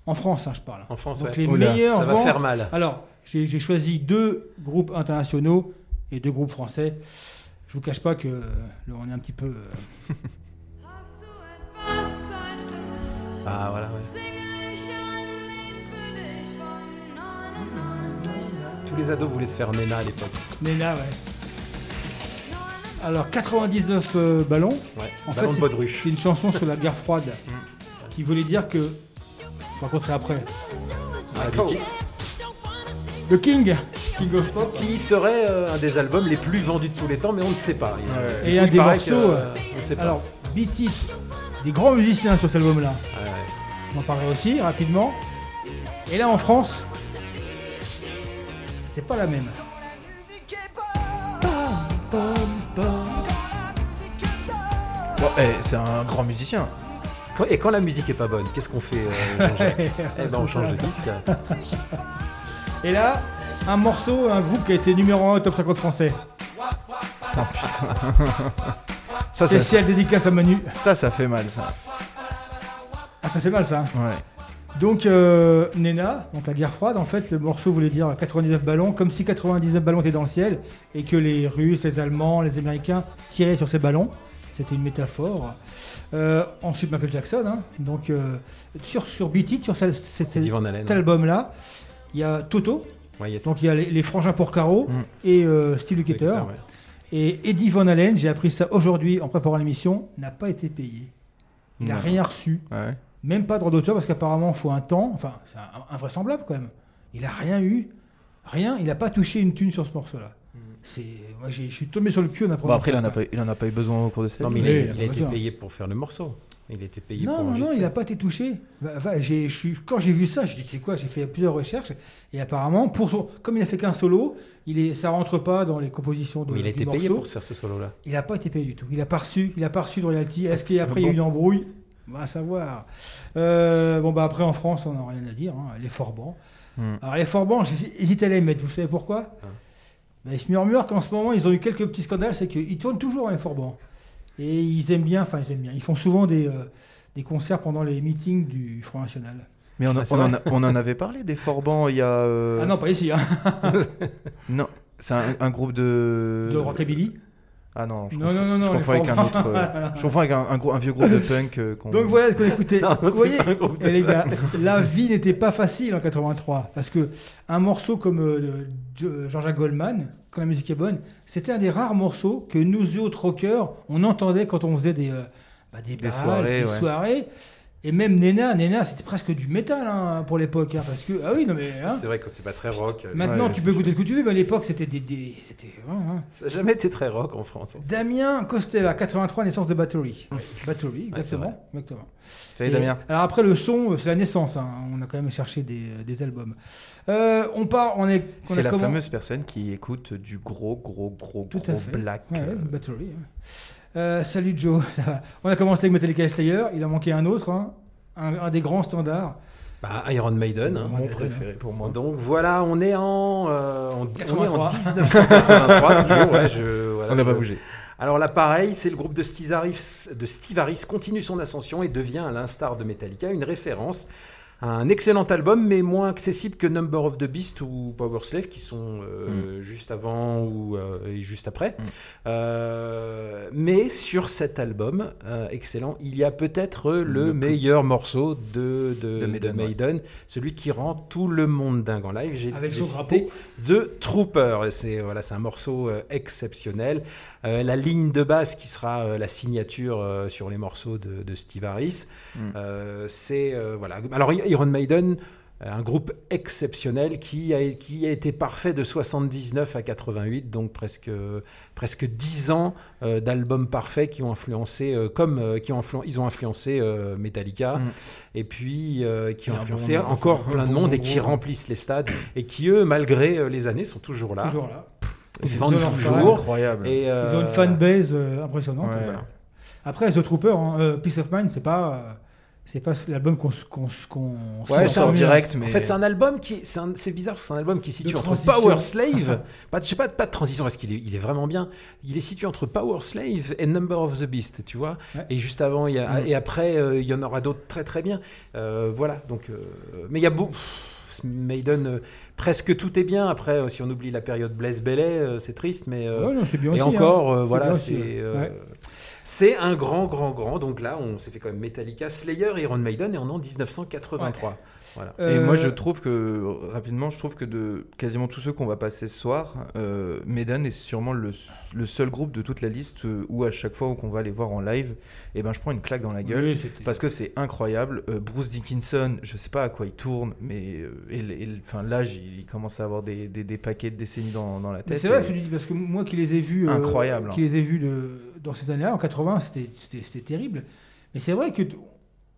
F: en France, hein, je parle.
E: En France,
F: Donc,
E: ouais.
F: les
B: Oula,
F: meilleurs
E: ça va
F: ventes-
E: faire mal.
F: Alors, j'ai choisi deux groupes internationaux et deux groupes français. Je vous cache pas que euh, là, on est un petit peu. euh?
E: Ah voilà, ouais.
D: Singe ich ein Lied für dich von 99
E: Tous les ados voulaient se faire Nena à l'époque.
F: Nena, ouais. Alors, 99 euh, ballons.
E: Ouais.
F: En
E: Ballon
F: fait,
E: de
F: c'est-
E: baudruche.
F: C'est une chanson sur la guerre froide qui voulait dire que. Vais raconter après.
E: Ah,
F: Le King, King of Pop.
E: Qui serait euh, un des albums les plus vendus de tous les temps, mais on ne sait pas. Il-
F: Et
E: il
F: un des morceaux.
E: que, euh,
F: euh,
E: on ne sait pas.
F: Alors, Beat It, des grands musiciens sur cet album-là. On en parlerai aussi rapidement. Et là en France, c'est pas la même.
B: Bon, eh, c'est un grand musicien
E: Quand- et quand la musique est pas bonne, qu'est-ce qu'on fait euh, Jean-Jacques Eh ben, on change de disque.
F: Et là, un morceau, un groupe qui a été numéro 1 au top 50 français.
B: ça ça,
F: Spécial dédicace à Manu.
B: ça ça fait mal ça
F: Ah, ça fait mal ça.
B: ouais
F: Donc euh, Nena, donc la guerre froide, en fait, le morceau voulait dire 99 ballons, comme si 99 ballons étaient dans le ciel et que les Russes, les Allemands, les Américains tiraient sur ces ballons. C'était une métaphore. Euh, ensuite Michael Jackson, hein. donc euh, sur sur Beat It, sur cet album-là, il y a Toto,
E: Ouais, yes.
F: donc il y a les, les frangins pour Caro
B: Mm.
F: et euh, Steve Lukather.
E: Ouais.
F: Et Eddie Van Halen, j'ai appris ça aujourd'hui en préparant l'émission, n'a pas été payé. Il n'a rien reçu.
B: ouais
F: Même pas droit d'auteur parce qu'apparemment il faut un temps. Enfin, c'est un- invraisemblable quand même. Il a rien eu. Rien. Il n'a pas touché une thune sur ce morceau-là. C'est, moi j'ai- je suis tombé sur le cul en apprenant
B: bon après il
F: ça,
B: en a
F: quoi.
B: pas il en a pas eu besoin au cours de sa
E: Non, mais il a, il a été payé pour faire le morceau. Il était payé
F: Non,
E: pour
F: non, non, il n'a pas été touché. Bah, j'ai- je quand j'ai vu ça, je dis c'est quoi J'ai fait plusieurs recherches et apparemment, pour son- comme il a fait qu'un solo, il est, ça rentre pas dans les compositions de.
E: Mais il a été payé
F: morceau.
E: pour se faire ce solo-là.
F: Il n'a pas été payé du tout. Il n'a pas reçu, il a pas reçu de royalty. Est-ce qu'après il y a eu une embrouille? On va savoir. Euh, bon bah après en France, on n'a rien à dire. hein, Les Forbans.
B: Hmm.
F: Alors les Forbans, j'hésitais à les mettre. Vous savez pourquoi?
E: Ah.
F: Ben, Il se murmure qu'en ce moment, ils ont eu quelques petits scandales. C'est qu'ils tournent toujours les Forbans. Et ils aiment bien, enfin ils aiment bien. Ils font souvent des, euh, des concerts pendant les meetings du Front National.
B: Mais on, a-
E: Ah,
B: on en
E: vrai.
B: a- on en avait parlé des Forbans il y a. euh,
F: Ah non, pas ici, hein.
B: Non, c'est un, un groupe de.
F: de Rockabilly.
B: Ah non, je
F: Non,
B: confonds,
F: non, non,
B: je
F: non,
B: confonds
F: les
B: avec un autre. euh, je confonds avec un, un gros- un vieux groupe de punk. euh,
F: Donc voilà ce qu'on écoutait.
E: Non,
F: Vous voyez, eh, les gars, la vie n'était pas facile en 83 parce que un morceau comme euh, Jean-Jacques Goldman, quand la musique est bonne, c'était un des rares morceaux que nous autres rockers, on entendait quand on faisait des euh, bah, des,
B: soirées,
F: des
B: ouais.
F: soirées. Et même Nena, Nena, c'était presque du métal hein, pour l'époque, hein, parce que ah oui non mais hein,
E: C'est vrai que c'est pas très rock.
F: maintenant
B: Ouais,
F: tu peux écouter ce que tu veux, mais à l'époque c'était des, des- c'était hein, hein.
E: Ça n'a jamais été très rock en France.
F: Damien Costella, 83, naissance de Battery. Battery, exactement. exactement.
B: Salut
F: Et-
B: Damien.
F: Alors après le son, euh, c'est la naissance. hein. On a quand même cherché des, des albums. Euh, on part, on est. on
B: C'est
F: a
B: la
F: comment-
B: fameuse personne qui écoute du gros, gros, gros,
F: Tout à
B: gros
F: fait.
B: black.
F: Ouais, ouais,
B: euh,
F: Battery. ouais. Euh, salut Joe. ça va. On a commencé avec Metallica et Slayer. Il a manqué un autre, hein. un, un des grands standards.
E: Bah, Iron Maiden. hein.
B: Mon préféré pour moi.
E: Donc voilà, on est en, euh, on, on est en
F: 83.
E: 1983 toujours. Ouais, je, voilà,
B: On n'a pas bougé.
E: Alors là, pareil, c'est le groupe de Steve Harris, de Steve Harris continue son ascension et devient, à l'instar de Metallica, une référence. Un excellent album, mais moins accessible que Number of the Beast ou Power Slave, qui sont euh, juste avant ou euh, et juste après. Euh, mais sur cet album, euh, excellent, il y a peut-être le,
B: Le plus-
E: meilleur morceau de, de,
B: De
E: de
B: Maiden, ouais.
E: Celui qui rend tout le monde dingue en live. J'ai cité The Trooper. C'est voilà, c'est un morceau euh, exceptionnel. Euh, la ligne de basse qui sera euh, la signature euh, sur les morceaux de, de Steve Harris.
B: Mm.
E: Euh, c'est euh, voilà. Alors Iron Maiden. euh, Un groupe exceptionnel qui a, qui a été parfait de 79 à 88, donc presque, presque 10 ans euh, d'albums parfaits qui ont influencé, euh, comme euh, qui ont influ- ils ont influencé euh, Metallica,
B: Mm.
E: et puis euh, qui ont influencé
B: bon-
E: encore plein de
B: bon
E: monde et qui remplissent les stades, et qui eux, malgré euh, les années, sont toujours là.
F: Toujours là.
E: Ils
F: Ils
E: vendent toujours.
B: Incroyable.
E: Et,
F: Ils ont
E: euh,
F: une fanbase euh, impressionnante.
B: Ouais.
F: Après The Trooper, hein, euh, Peace of Mind, c'est pas, euh, c'est pas l'album qu'on qu'on qu'on
E: Ouais,
B: sort direct, mais-
E: En fait, c'est un album qui, c'est bizarre, parce que c'est un album qui est situé
F: De
E: entre
F: transition.
E: Power Slave, pas, je sais pas, pas de transition parce qu'il est, il est vraiment bien. Il est situé entre Power Slave et Number of the Beast, tu vois.
F: Ouais.
E: Et juste avant, il y a,
B: Mm.
E: et après, euh, il y en aura d'autres très très bien. Euh, voilà. Donc, euh, mais il y a beaucoup. Maiden, euh, presque tout est bien. Après, euh, si on oublie la période Blaise Bellet, euh, c'est triste, mais
F: Ouais, non, bien
E: et
F: aussi,
E: encore,
F: hein. C'est
E: voilà, c'est
F: Ouais.
E: c'est un grand, grand, grand. Donc là, on s'est fait quand même Metallica, Slayer, Iron Maiden, et on est en 1983. Voilà.
B: Et moi, je
F: Euh,
B: trouve que, rapidement, je trouve que de quasiment tous ceux qu'on va passer ce soir, euh, Maiden est sûrement le, le seul groupe de toute la liste euh, où, à chaque fois qu'on va les voir en live, et ben, je prends une claque dans la gueule.
F: oui,
B: Parce que c'est incroyable. Euh, Bruce Dickinson, je sais pas à quoi il tourne, mais euh, enfin, l'âge, il, commence à avoir des, des, des paquets de décennies dans, dans la tête.
F: c'est vrai
B: et-
F: que tu dis parce que moi qui les ai vus, euh,
B: incroyable, hein.
F: qui les ai vus de- dans ces années-là, en 80, c'était- terrible. Mais c'est vrai que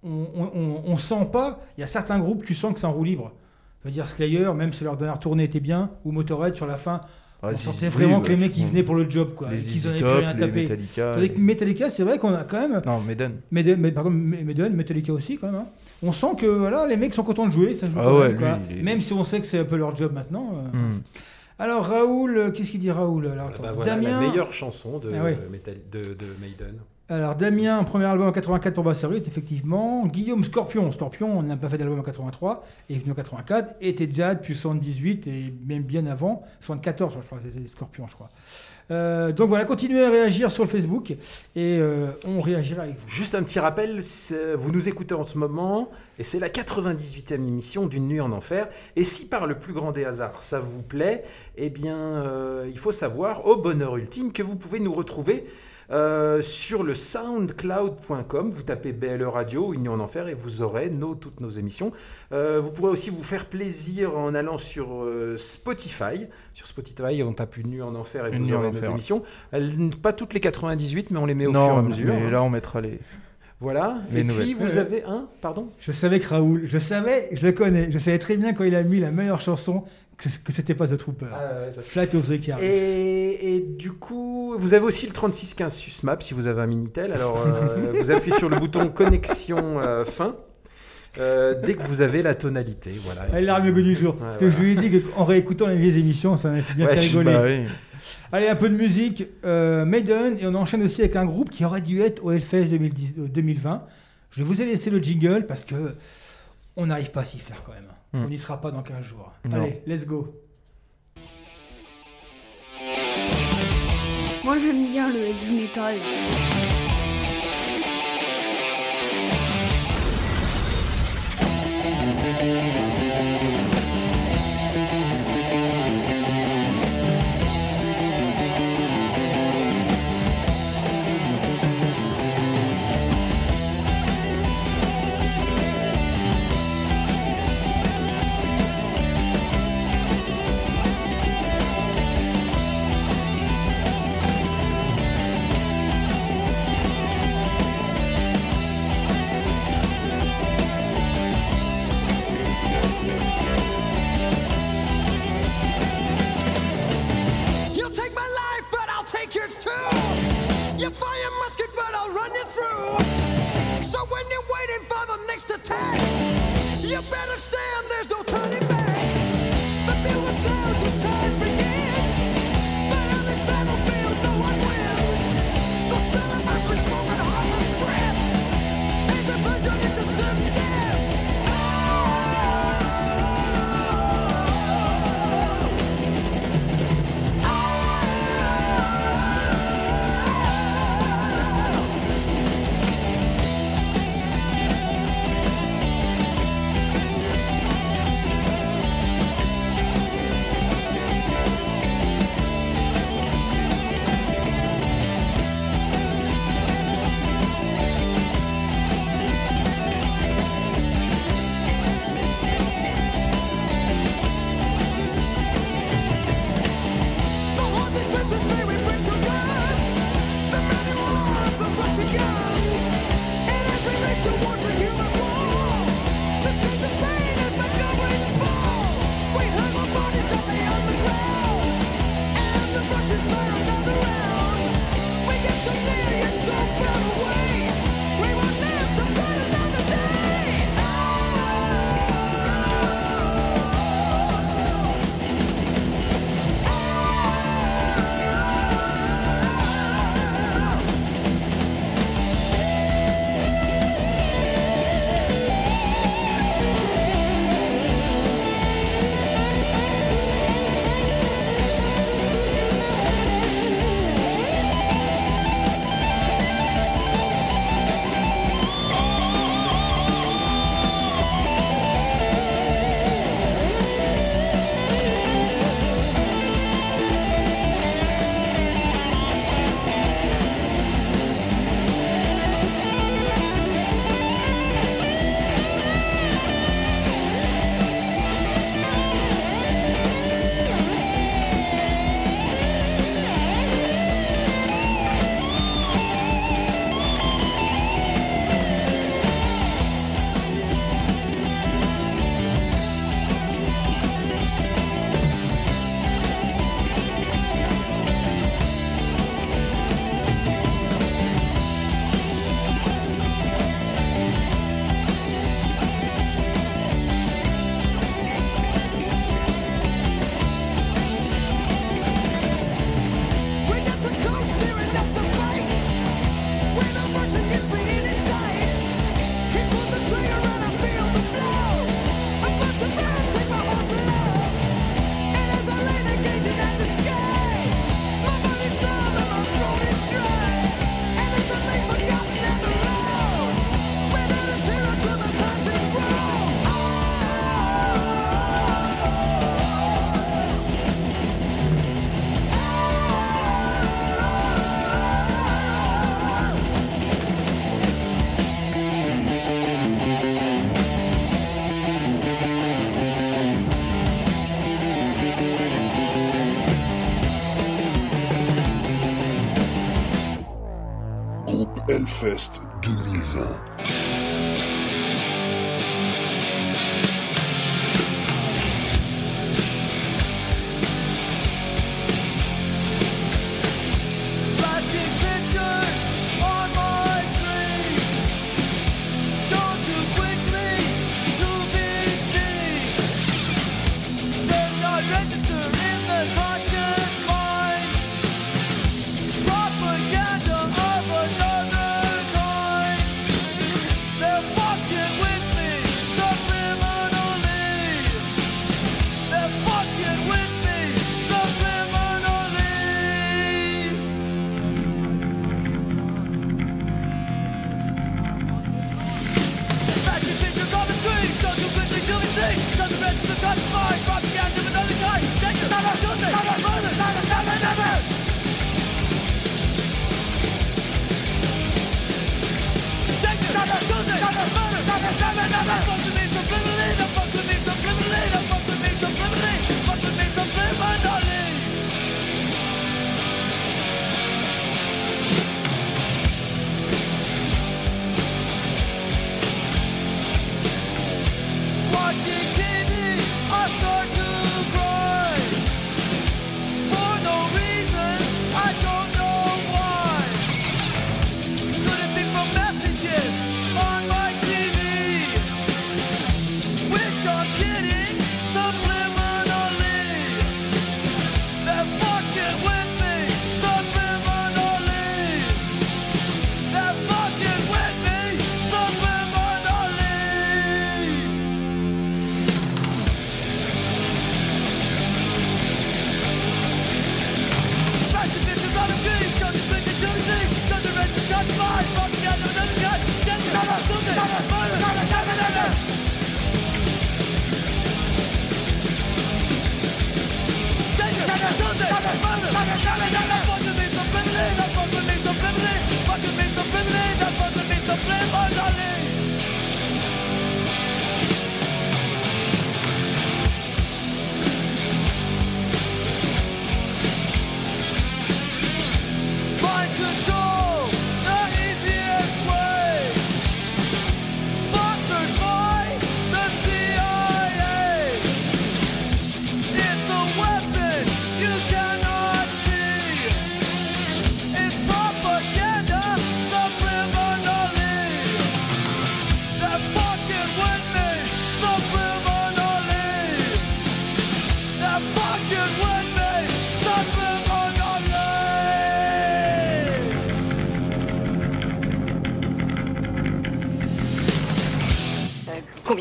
F: on, on, on- on sent pas. Il y a certains groupes, tu sens que c'est en roue libre. Je veux dire Slayer, même si leur dernière tournée était bien, ou Motorhead sur la fin,
B: Ah,
F: on sentait
B: oui,
F: vraiment
B: bah,
F: que les mecs ils venaient pour le job, quoi, et
B: Les
F: qu'ils
B: ZZ
F: n'avaient plus
B: Top,
F: rien à
B: les
F: taper.
B: Metallica.
F: Metallica, c'est vrai qu'on a quand même.
B: Non, Maiden.
F: Maiden, mais, pardon, Maiden, Metallica aussi quand même. hein. On sent que voilà, les mecs sont contents de jouer, ça joue
B: Ah
F: quand
B: ouais,
F: même, quoi.
B: lui, il est-
F: même si on sait que c'est un peu leur job maintenant. euh.
B: Hmm.
F: Alors Raoul, euh, qu'est-ce qu'il dit Raoul Alors,
E: Ah
F: attends,
E: bah voilà,
F: Damien,
E: la meilleure chanson de,
F: Ah ouais.
E: Metal- de, de Maiden.
F: Alors Damien, premier album en 84 pour Basserit, effectivement. Guillaume Scorpion, Scorpion, on n'a pas fait d'album en 83, est venu en 84, était déjà depuis 78 et même bien avant, 74 je crois, c'était Scorpion je crois. Euh, donc voilà, continuez à réagir sur le Facebook et euh, on réagira avec vous.
E: Juste un petit rappel, vous nous écoutez en ce moment et c'est la 98e émission d'une nuit en enfer. Et si par le plus grand des hasards ça vous plaît, eh bien euh, il faut savoir au bonheur ultime que vous pouvez nous retrouver euh, sur le soundcloud.com. Vous tapez BLE Radio nuit en enfer et vous aurez nos, toutes nos émissions. Euh, vous pourrez aussi vous faire plaisir en allant sur euh, Spotify. Sur Spotify, on tape Une nuit en enfer et
B: Une
E: vous
B: nuit en
E: aurez nos
B: enfer,
E: émissions. Pas toutes les 98, mais on les met au fur et à
B: Non,
E: mesure.
B: mais là, on mettra les.
E: Voilà.
B: Les
E: Et
B: nouvelles.
E: puis vous avez un, pardon?
F: Je savais que Raoul, je savais, je le connais, je savais très bien quand il a mis la meilleure chanson que, que c'était pas The Trooper. Flat of the Car.
E: Et, et du coup, vous avez aussi le 3615 SUSMAP si vous avez un Minitel. Alors, euh, vous appuyez sur le bouton connexion euh, fin euh, dès que vous avez la tonalité. Voilà.
F: Elle l'a remis au goût du jour.
E: Ouais,
F: Parce que
E: voilà.
F: je lui ai dit qu'en réécoutant les vieilles émissions, ça m'a fait bien
E: Ouais,
F: rigoler.
B: Bah oui.
F: Allez, un peu de musique. Euh, Maiden, et on enchaîne aussi avec un groupe qui aurait dû être au Hellfest 2010, euh, 2020. Je vous ai laissé le jingle parce que on n'arrive pas à s'y faire quand même.
B: Hmm.
F: On n'y sera pas dans 15 jours.
B: Non.
F: Allez, let's go.
H: Moi j'aime bien le heavy metal.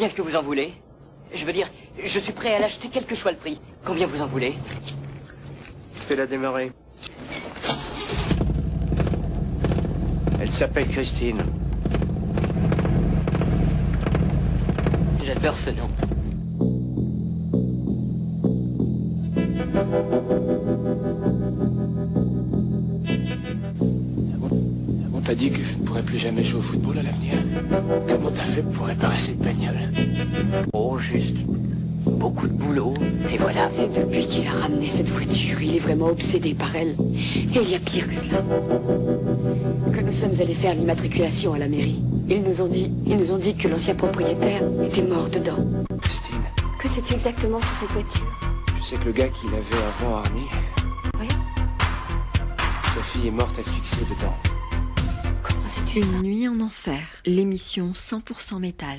I: Combien est-ce que vous en voulez Je veux dire, je suis prêt à l'acheter quel que soit le prix. Combien vous en voulez
H: Fais-la démarrer. Elle s'appelle Christine.
I: J'adore ce nom.
H: On t'a dit que je ne pourrais plus jamais jouer au football à l'avenir? Comment t'as fait pour réparer cette
J: ramené cette voiture, il est vraiment obsédé par elle. Et il y a pire que cela. Quand nous sommes allés faire l'immatriculation à la mairie, ils nous ont dit, ils nous ont dit que l'ancien propriétaire était mort dedans.
H: Christine,
J: Que sais-tu exactement sur cette voiture
H: je sais que le gars qu'il avait avant Arnie,
J: Oui.
H: sa fille est morte asphyxiée dedans.
J: Comment sais-tu ça
K: Une nuit en enfer, l'émission 100% métal.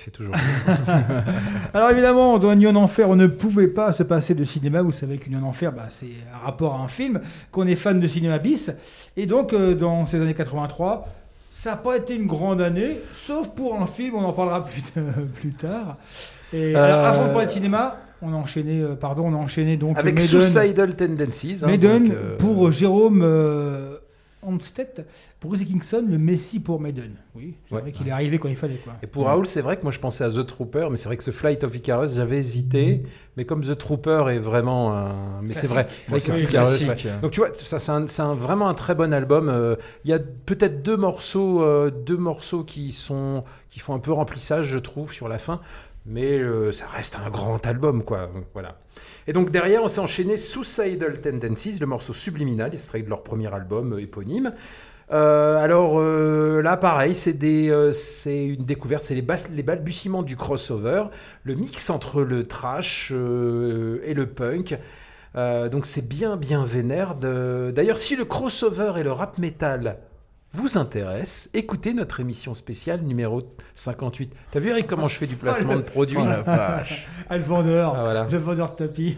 E: Fait toujours.
F: Alors évidemment, dans en Enfer, on ne pouvait pas se passer de cinéma. Vous savez en Enfer, bah, c'est un rapport à un film, qu'on est fan de cinéma bis. Et donc, euh, dans ces années 83, ça n'a pas été une grande année, sauf pour un film, on en parlera plus, plus tard. Et
E: Euh,
F: alors, avant de parler de cinéma, on a enchaîné, euh, pardon, on a enchaîné donc
E: Avec
F: Maiden,
E: Suicidal Tendencies. hein,
F: Maiden
E: donc, euh,
F: pour Jérôme euh, Onstead, Bruce Dickinson, le Messi pour Maiden. Oui, c'est
E: Ouais.
F: vrai qu'il est arrivé quand il fallait. Quoi.
E: Et pour Raoul, c'est vrai que moi je pensais à The Trooper, mais c'est vrai que ce Flight of Icarus, j'avais hésité. Mais comme The Trooper est vraiment un. Mais c'est vrai. Flight of Icarus. Donc tu vois, ça, c'est un- c'est un- vraiment un très bon album. Euh, Il y a peut-être deux morceaux, euh, deux morceaux qui, sont, qui font un peu remplissage, je trouve, sur la fin. Mais euh, ça reste un grand album, quoi. Voilà. Et donc derrière, on s'est enchaîné Suicidal Tendencies, le morceau subliminal, extrait de leur premier album euh, éponyme. Euh, alors là, pareil, c'est une découverte, c'est les, balbutiements du crossover, le mix entre le trash et le punk. Donc c'est bien, bien vénère. D'ailleurs, si le crossover et le rap metal vous intéressent, écoutez notre émission spéciale numéro 58. T'as vu Eric comment je fais du placement de produits
B: Oh la vache.
F: Ah, le vendeur,
E: Ah, voilà.
F: le vendeur de tapis.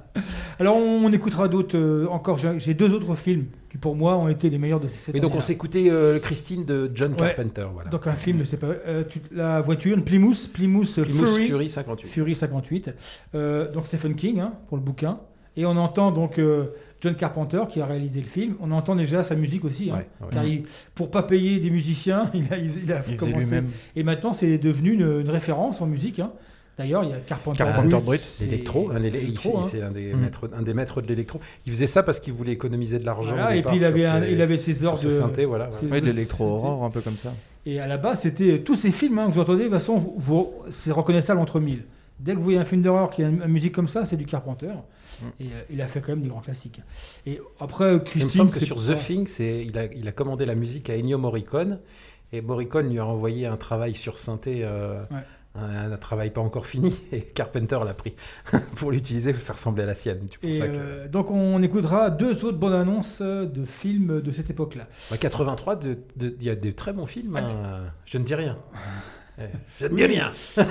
F: Alors on, écoutera d'autres. euh, encore, j'ai deux autres films qui pour moi ont été les meilleurs de cette
E: Et donc on s'est écouté euh, Christine de John
F: Ouais.
E: Carpenter. Voilà.
F: Donc un film, c'est pas euh, tu- la voiture, une Plymouth, Plymouth,
E: Plymouth
F: Fury,
E: Fury 58.
F: Fury 58. Euh, donc Stephen King hein, pour le bouquin. Et on entend donc John Carpenter qui a réalisé le film. On entend déjà sa musique aussi. hein,
E: Ouais, ouais.
F: car il- pour pas payer des musiciens, il a, il a
B: Il
F: commencé.
B: lui-même.
F: Et maintenant c'est devenu une, une référence en musique. hein. D'ailleurs, il y a Carpenter,
B: Carpenter
F: Brut,
E: L'électro,
F: hein.
E: c'est un des, maîtres, un des maîtres de l'électro. Il faisait ça parce qu'il voulait économiser de l'argent.
F: Voilà, et puis il avait, un-
E: ses-
F: il avait ses heures de
E: synthés, voilà.
B: Oui, de l'électro-aurore, un peu comme ça.
F: Et à la base, c'était tous ces films hein, que vous entendez, de toute façon, c'est reconnaissable entre mille. Dès que vous voyez un film d'horreur qui a une, une musique comme ça, c'est du Carpenter. Et euh, il a fait quand même des grands classiques. Et après, Christine.
E: Il me semble que sur The Thing, il, a, il a commandé la musique à Ennio Morricone. Et Morricone lui a envoyé un travail sur synthé, euh,
F: Ouais.
E: un, un travail pas encore fini. Et Carpenter l'a pris pour l'utiliser, ça ressemblait à la sienne. C'est pour
F: Et
E: ça que-
F: euh, donc on écoutera deux autres bandes annonces de films de cette époque-là.
E: En 83, de- de- il y a des très bons films. hein. Je ne dis rien. Eh, Je ne dis rien.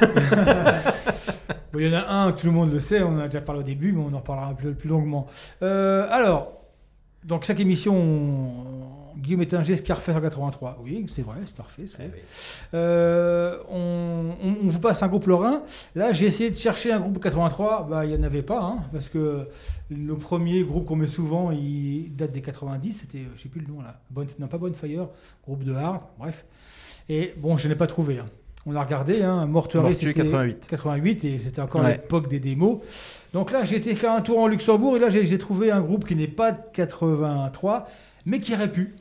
F: Bon, il y en a un, tout le monde le sait, on en a déjà parlé au début, mais on en reparlera peu plus longuement. Euh, alors, donc chaque émission, on- Guillaume Étinger, Scarface en 83. Oui, c'est vrai, Scarface. oui. Euh, on, on- on vous passe un groupe lorrain. Là, j'ai essayé de chercher un groupe 83. Bah, il n'y en avait pas, hein, parce que nos premiers groupes qu'on met souvent, ils datent des 90. C'était, euh, je sais plus le nom là. Bonne, non, pas Bonfire, groupe de hard, bref. Et bon, je n'ai pas trouvé. hein. On a regardé, hein, Mortuary, c'était
B: 88.
F: 88, et c'était encore
B: Ouais.
F: l'époque des démos. Donc là, j'ai été faire un tour en Luxembourg, et là, j'ai trouvé un groupe qui n'est pas de 83, mais qui aurait pu.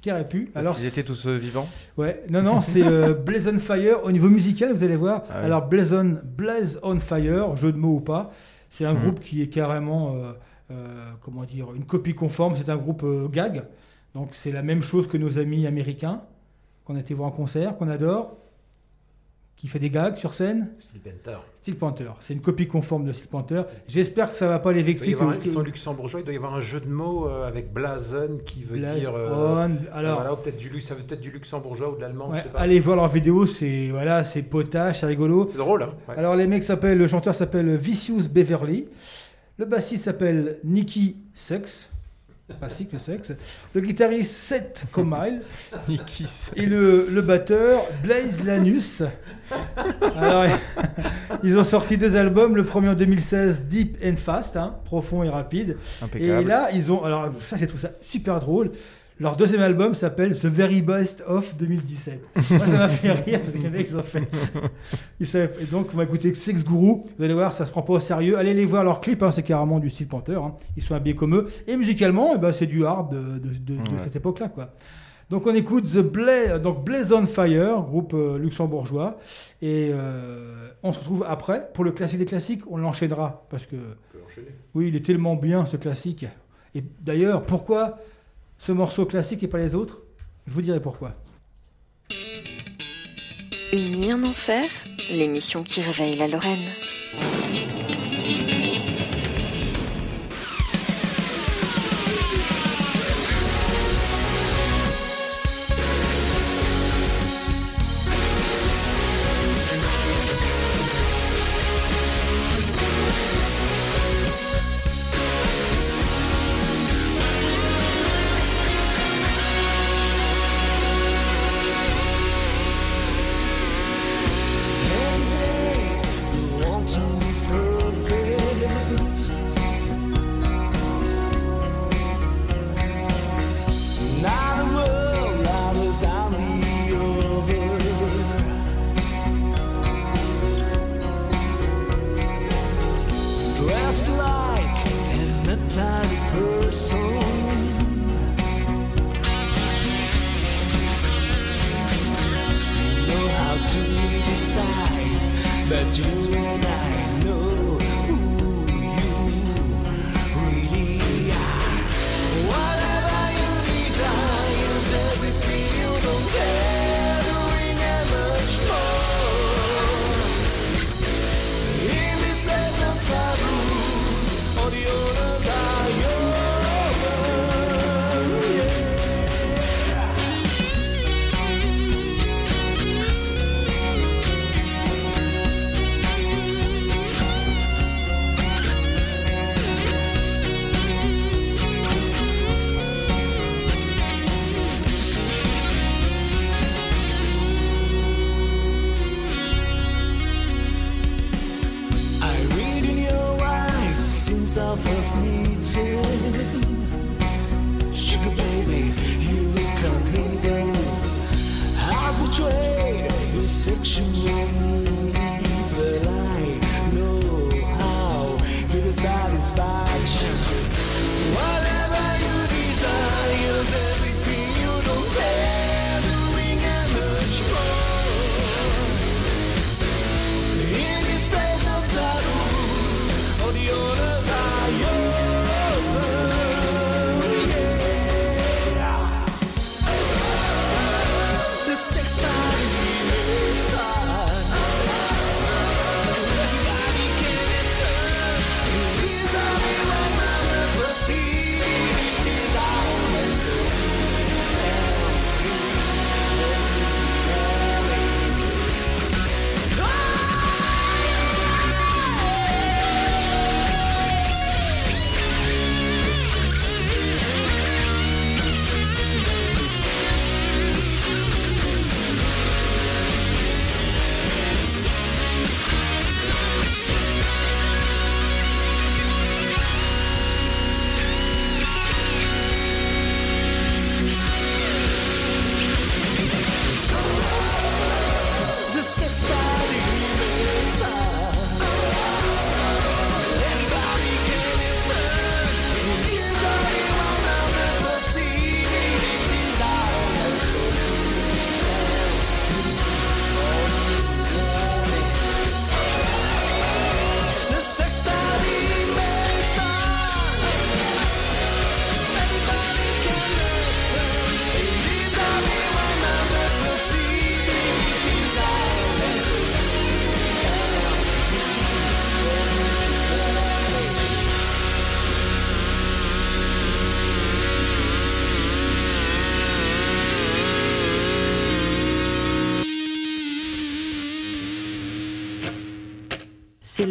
F: Qui aurait pu.
B: Alors, ils étaient tous euh, vivants
F: Ouais, non, non, c'est euh, Blaze on Fire. Au niveau musical, vous allez voir.
B: Ah oui.
F: Alors, Blaze on, Blaze on Fire, jeu de mots ou pas, c'est un
B: Mhm.
F: groupe qui est carrément, euh, comment dire, une copie conforme. C'est un groupe gag. Donc, c'est la même chose que nos amis américains qu'on a été voir en concert, qu'on adore, qui fait des gags sur scène.
E: Steel Panther.
F: Steel Panther. C'est une copie conforme de Steel Panther. J'espère que ça va pas les vexer. que-
E: un-
F: que-
E: Ils sont luxembourgeois, il doit y avoir un jeu de mots euh, avec blason qui veut dire. euh,
F: alors-
E: voilà, peut-être du, ça veut peut-être du luxembourgeois ou de l'allemand,
F: Ouais,
E: je sais pas.
F: allez voir leurs vidéos, c'est voilà, c'est potage, c'est rigolo.
E: C'est drôle, hein Ouais.
F: Alors les mecs s'appellent, le chanteur s'appelle Vicious Beverly, le bassiste s'appelle Nicky Sex, classique le sexe, le guitariste Seth Comile et le, le batteur Blaze Lanus. Alors ils ont sorti deux albums, le premier en 2016 Deep and Fast, hein, profond et rapide,
B: Impeccable.
F: et là ils ont, alors ça j'ai trouvé ça super drôle. Leur deuxième album s'appelle The Very Best of 2017. Moi, ça m'a fait rire parce que les mecs, ils ont fait. Ils savaient- Et donc, on va écouter Sex Guru. Vous allez voir, ça se prend pas au sérieux. Allez les voir leurs clips, hein, c'est carrément du style Panther. hein. Ils sont habillés comme eux. Et musicalement, eh ben, c'est du hard de, de- de- de
B: Ouais.
F: cette époque-là. quoi. Donc, on écoute The Bla donc Blaze on Fire, groupe euh, luxembourgeois. Et euh, on se retrouve après. Pour le classique des classiques, on l'enchaînera. Parce que, oui, il est tellement bien ce classique. Et d'ailleurs, pourquoi ce morceau classique et pas les autres Je vous dirai pourquoi.
G: Une nuit en enfer, l'émission qui réveille la Lorraine.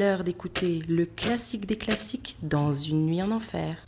G: d'écouter le classique des classiques dans une nuit en enfer.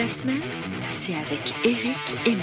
G: La semaine, c'est avec Eric et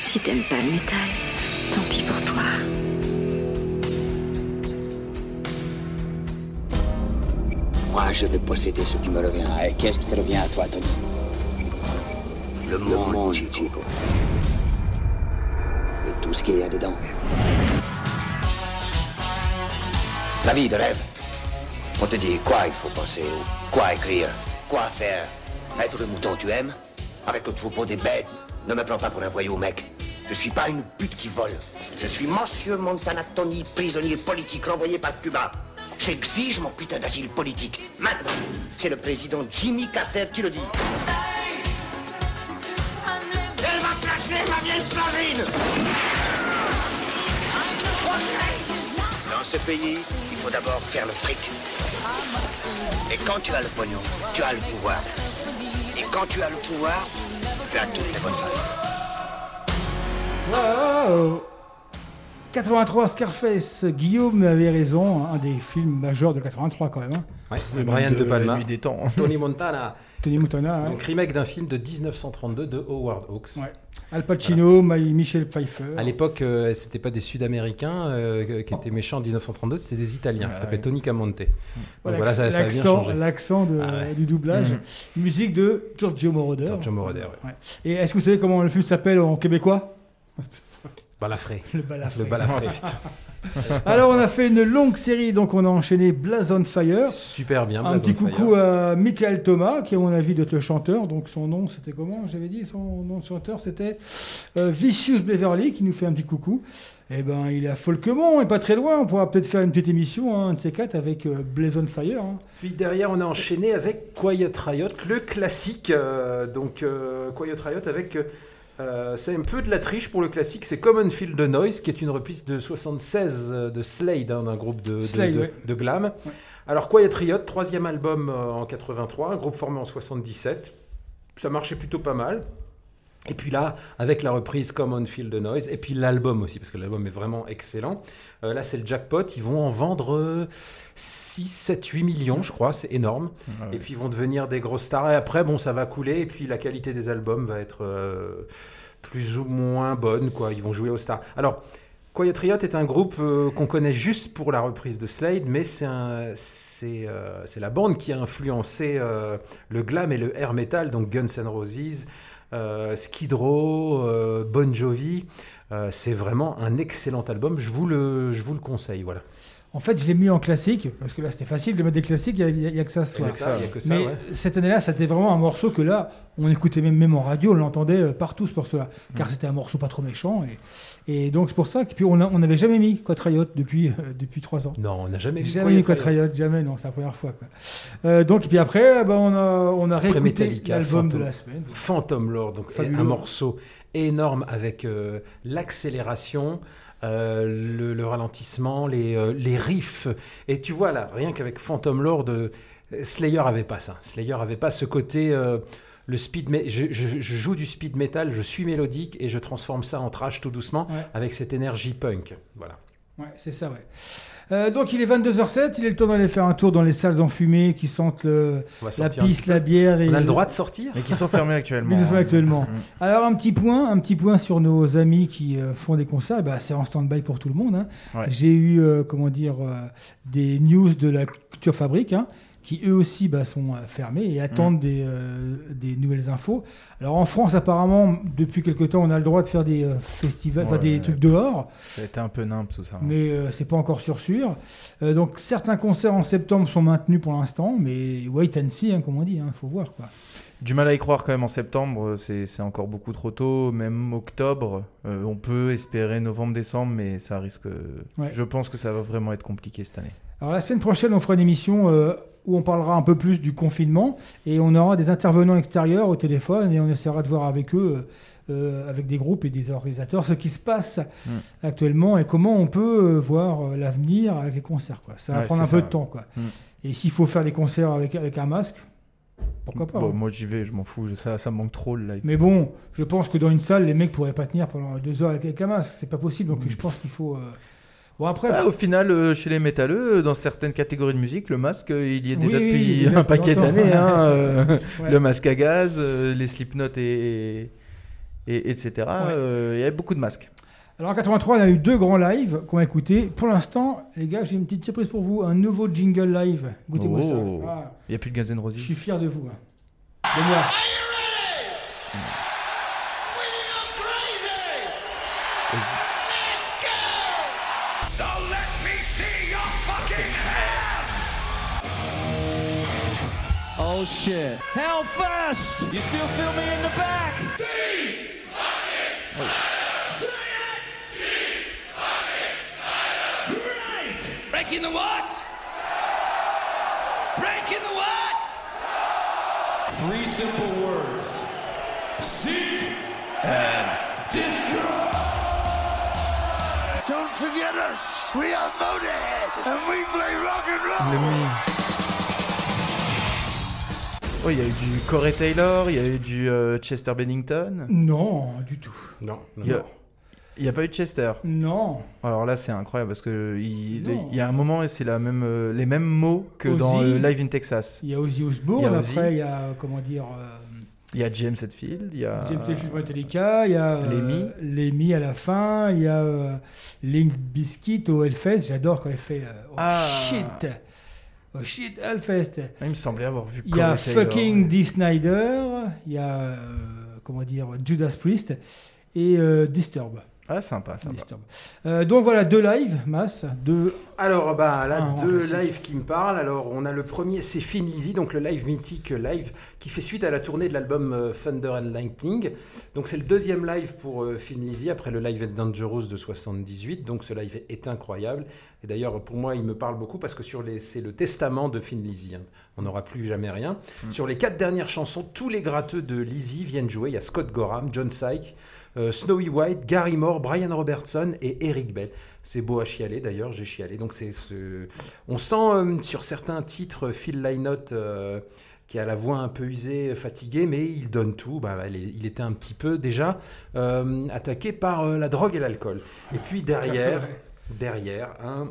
G: Si t'aimes pas le métal, tant pis pour toi.
L: Moi, je vais posséder ce qui me revient. Et qu'est-ce qui te revient à toi, Tony? Le monde, Chico. Et tout ce qu'il y a dedans. La vie de rêve. On te dit quoi il faut penser, ou quoi écrire, quoi faire. Être le mouton tu aimes? Avec le troupeau des bêtes. Ne me prends pas pour un voyou, mec. Je suis pas une pute qui vole. Je suis Monsieur Montana Tony, prisonnier politique renvoyé par Cuba. J'exige mon putain d'asile politique. Maintenant, c'est le président Jimmy Carter qui le dit. Elle va ma vieille Dans ce pays, il faut d'abord faire le fric. Et quand tu as le pognon, tu as le pouvoir. Et quand tu as le pouvoir, tu as toutes les bonnes femmes.
F: Wow 83 Scarface, Guillaume avait raison, hein, un des films majeurs de 83 quand même. hein.
E: Ouais,
B: Oui,
E: Brian De
B: de
E: Palma.
B: la nuit des temps.
E: Tony Montana.
F: Tony Montana, hein.
E: Donc remake d'un film de 1932 de Howard Hawks.
F: Ouais. Al Pacino, Michel Pfeiffer.
E: À l'époque, euh, c'était pas des Sud-Américains euh, qui étaient méchants en 1932, c'était des Italiens.
B: Ouais,
E: ça s'appelait
B: ouais.
E: Tony Camonte. Donc
F: Voilà,
E: voilà, ça, ça a bien
F: l'accent,
E: changé.
F: l'accent de-
E: Ah ouais.
F: du doublage.
B: Mhm.
F: Musique de Giorgio Moroder.
E: Giorgio Moroder, ouais.
F: Ouais. Et est-ce que vous savez comment le film s'appelle en québécois?
E: Balafré.
F: Le balafré.
E: Le balafré.
F: Alors on a fait une longue série, donc on a enchaîné Blaze on Fire.
E: Super bien.
F: Un petit
E: on
F: coucou
E: Fire.
F: à Michael Thomas, qui à mon avis doit être le chanteur. Donc son nom, c'était comment J'avais dit son nom de chanteur, c'était euh, Vicious Beverly, qui nous fait un petit coucou. Eh ben, il est à Folquemont, et pas très loin. On pourra peut-être faire une petite émission, hein, un de ces quatre, avec euh, Blaze on Fire. hein.
E: Puis derrière, on a enchaîné avec Quiet Riot, le classique. euh, donc, euh, Quiet Riot avec. Euh, c'est un peu de la triche pour le classique. C'est Common Field de Noise, qui est une reprise de 76 euh, de Slade, hein, d'un groupe de, de-
F: Slade,
E: de-
F: ouais.
E: de glam. Alors, Quiet Riot, troisième album euh, en 83, un groupe formé en 77. Ça marchait plutôt pas mal. Et puis là, avec la reprise Common Field de Noise, et puis l'album aussi, parce que l'album est vraiment excellent. Euh, là, c'est le jackpot. Ils vont en vendre euh, 6, 7, 8 millions, je crois. C'est énorme.
B: Ah ouais.
E: Et puis ils vont devenir des grosses stars. Et après, bon, ça va couler. Et puis la qualité des albums va être euh, plus ou moins bonne, quoi. Ils vont jouer aux stars. Alors, Quiet Riot est un groupe euh, qu'on connaît juste pour la reprise de Slade, mais c'est euh, la bande qui a influencé euh, le glam et le air metal, donc Guns N' Roses, Skid Row, euh, Bon Jovi. Euh, c'est vraiment un excellent album. Je vous le, je vous le conseille, voilà.
F: En fait, je l'ai mis en classique, parce que là, c'était facile de mettre des classiques, il n'y a, que ça ce
E: a que ça,
F: Mais
E: ouais.
F: cette année-là, c'était vraiment un morceau que là, on écoutait même, même en radio, on l'entendait euh, partout ce morceau-là, car
E: Mm.
F: c'était un morceau pas trop méchant. Et, et donc, c'est pour ça que puis on n'avait jamais mis Quat Riot depuis, euh, depuis trois ans.
E: Non, on n'a jamais
F: Jamais mis jamais, non, c'est la première fois. Quoi. Euh, donc, et puis après, bah, on a, on a réécouté l'album de la semaine.
E: Phantom Lord, donc
F: Fabuleux.
E: un morceau énorme avec euh, l'accélération, euh, le, le ralentissement, les, euh, les riffs. Et tu vois là, rien qu'avec Phantom Lord, euh, Slayer avait pas ça. Slayer avait pas ce côté. Le speed, je, je- je joue du speed metal, je suis mélodique et je transforme ça en trash tout doucement
F: Ouais.
E: avec cette énergie punk. Voilà.
F: Ouais, c'est ça, ouais. Euh, donc il est 22h07, il est le temps d'aller faire un tour dans les salles enfumées qui sentent le- la
E: peu.
F: la bière. Et
E: On a le droit de sortir
B: Et qui sont fermés actuellement.
F: Ils sont actuellement.
B: Mm.
F: Alors un petit point, un petit point sur nos amis qui euh, font des concerts. Bah, c'est en stand-by pour tout le monde. hein.
B: Ouais.
F: J'ai eu, euh, comment dire, euh, des news de la Culture Fabrique. hein, qui eux aussi bah, sont euh, fermés et attendent
B: Mm.
F: des, euh, des nouvelles infos. Alors en France, apparemment, depuis quelque temps, on a le droit de faire des euh, festivals,
B: Ouais.
F: des trucs dehors.
B: Ça a été un peu nimp tout ça.
F: Mais euh, c'est pas encore sûr sûr. Donc certains concerts en septembre sont maintenus pour l'instant, mais wait and see, hein, comme on dit, il faut voir quoi.
B: Du mal à y croire quand même en septembre, c'est encore beaucoup trop tôt. Même octobre, on peut espérer novembre-décembre, mais ça risque.
F: Ouais.
B: Je pense que ça va vraiment être compliqué cette année.
F: Alors la semaine prochaine, on fera une émission euh, où on parlera un peu plus du confinement et on aura des intervenants extérieurs au téléphone et on essaiera de voir avec eux, euh, avec des groupes et des organisateurs, ce qui se passe
B: Mm.
F: actuellement et comment on peut euh, voir l'avenir avec les concerts. Quoi. Ça va
B: Ouais,
F: prendre un peu de temps. Quoi.
B: Mm.
F: Et s'il faut faire des concerts avec, avec un masque, pourquoi pas
B: Bon,
F: hein.
B: moi j'y vais, je m'en fous. Ça, ça me manque trop le live.
F: Mais bon, je pense que dans une salle, les mecs pourraient pas tenir pendant deux heures avec, avec un masque. C'est pas possible. Donc je pense qu'il faut. euh, Bon après.
B: Ah, au final, euh, chez les métalleux, euh, dans certaines catégories de musique, le masque, euh, il y est
F: Oui,
B: déjà
F: oui,
B: depuis un paquet d'années. hein, euh,
F: Ouais.
B: Le masque à gaz, euh, les Slipknot et, et etc. Euh, Il y avait beaucoup de masques.
F: Alors en 83, il y a eu deux grands lives qu'on a écoutés. Pour l'instant, les gars, j'ai une petite surprise pour vous. Un nouveau jingle live. Goûtez-moi
B: Oh.
F: ça. Ah,
B: Il n'y a plus de Guns N' Roses.
F: je suis fier de vous. hein.
M: Oh shit. Hellfest! You still feel me in the back?
N: Breaking the what? Breaking the what?
M: Three simple words. Seek and destroy.
N: Don't forget us! We are Motorhead and we play rock and roll!
B: Oh, il y a eu du Corey Taylor, il y a eu du euh, Chester Bennington.
F: Non, du tout.
E: Non, non,
B: Il y a-
E: non.
B: il n'y a pas eu de Chester.
F: Non.
B: Alors là, c'est incroyable parce que il, y a un moment, et c'est la même, euh, les mêmes mots que
F: Ozzy.
B: dans euh, Live in Texas.
F: Il y a Ozzy Osbourne,
B: Il y a Ozzy.
F: après il y a, comment dire, euh,
B: Il y a James Hetfield, il y a
F: James Hetfield pour Metallica, il y a euh,
B: Lemmy.
F: Lemmy à la fin, il y a euh, Link Biscuit au Hellfest, j'adore quand il fait euh, oh
B: Ah.
F: shit, shit Hellfest.
B: Ah, il me semblait avoir vu
F: Il y a fucking Dee Snyder, il y a euh, comment dire Judas Priest et euh, Disturb.
B: Ah, sympa, sympa.
F: Euh, donc voilà deux lives, masse, deux.
E: Alors, bah, là,
F: Ah,
E: deux lives qui me parlent. Alors, on a le premier, c'est Finn Lizzy, donc le live mythique live qui fait suite à la tournée de l'album euh, Thunder and Lightning. Donc, c'est le deuxième live pour euh, Finn Lizzy après le live at Dangerous de 78. Donc, ce live est incroyable. Et d'ailleurs, pour moi, il me parle beaucoup parce que sur les, c'est le testament de Finn Lizzy. hein. On n'aura plus jamais rien. Sur les quatre dernières chansons, tous les gratteux de Lizzy viennent jouer. Il y a Scott Gorham, John Syke, euh, Snowy White, Gary Moore, Brian Robertson et Eric Bell. C'est beau à chialer d'ailleurs, j'ai chialé. Donc c'est ce... On sent euh, sur certains titres Phil Lynott euh, qui a la voix un peu usée, fatiguée, mais il donne tout. Bah, il est- il était un petit peu déjà attaqué par la drogue et l'alcool. Et puis derrière, derrière, un,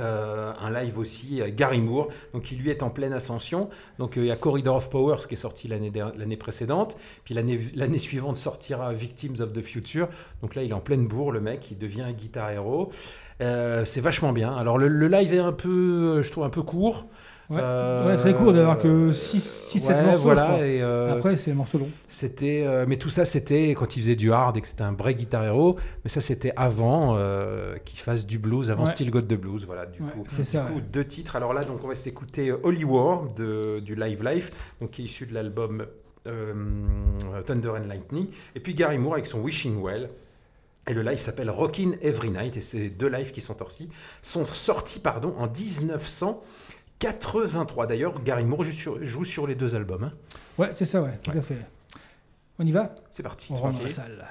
E: euh, un live aussi, euh, Gary Moore, donc qui lui est en pleine ascension. Donc euh, il y a Corridor of Powers qui est sorti l'année précédente, puis l'année suivante sortira Victims of the Future. Donc là il est en pleine bourre le mec, il devient un guitar héros. Euh, c'est vachement bien. Alors le, le live est un peu, je trouve un peu court.
F: Ouais,
E: Euh,
F: ouais, très court d'avoir que 6-7
E: ouais,
F: morceaux.
E: voilà, et, euh,
F: Après c'est les morceaux longs.
E: C'était, mais tout ça, c'était quand il faisait du hard et que c'était un vrai guitar hero. Mais ça, c'était avant qu'il fasse du blues, avant
F: Ouais.
E: Still Got the Blues. Voilà, du coup,
F: c'est ça,
E: du coup, deux titres. Alors là, donc, on va s'écouter Holy War de, du Live Life, donc qui est issu de l'album Thunder and Lightning. Et puis Gary Moore avec son Wishing Well. Et le live s'appelle Rockin' Every Night. Et ces deux lives qui sont sortis, sont sortis pardon, en 1983. D'ailleurs, Gary Moore joue sur, joue sur les deux albums. hein.
F: Ouais, c'est ça, ouais, tout à fait. On y va?
E: C'est parti.
F: On rentre la salle.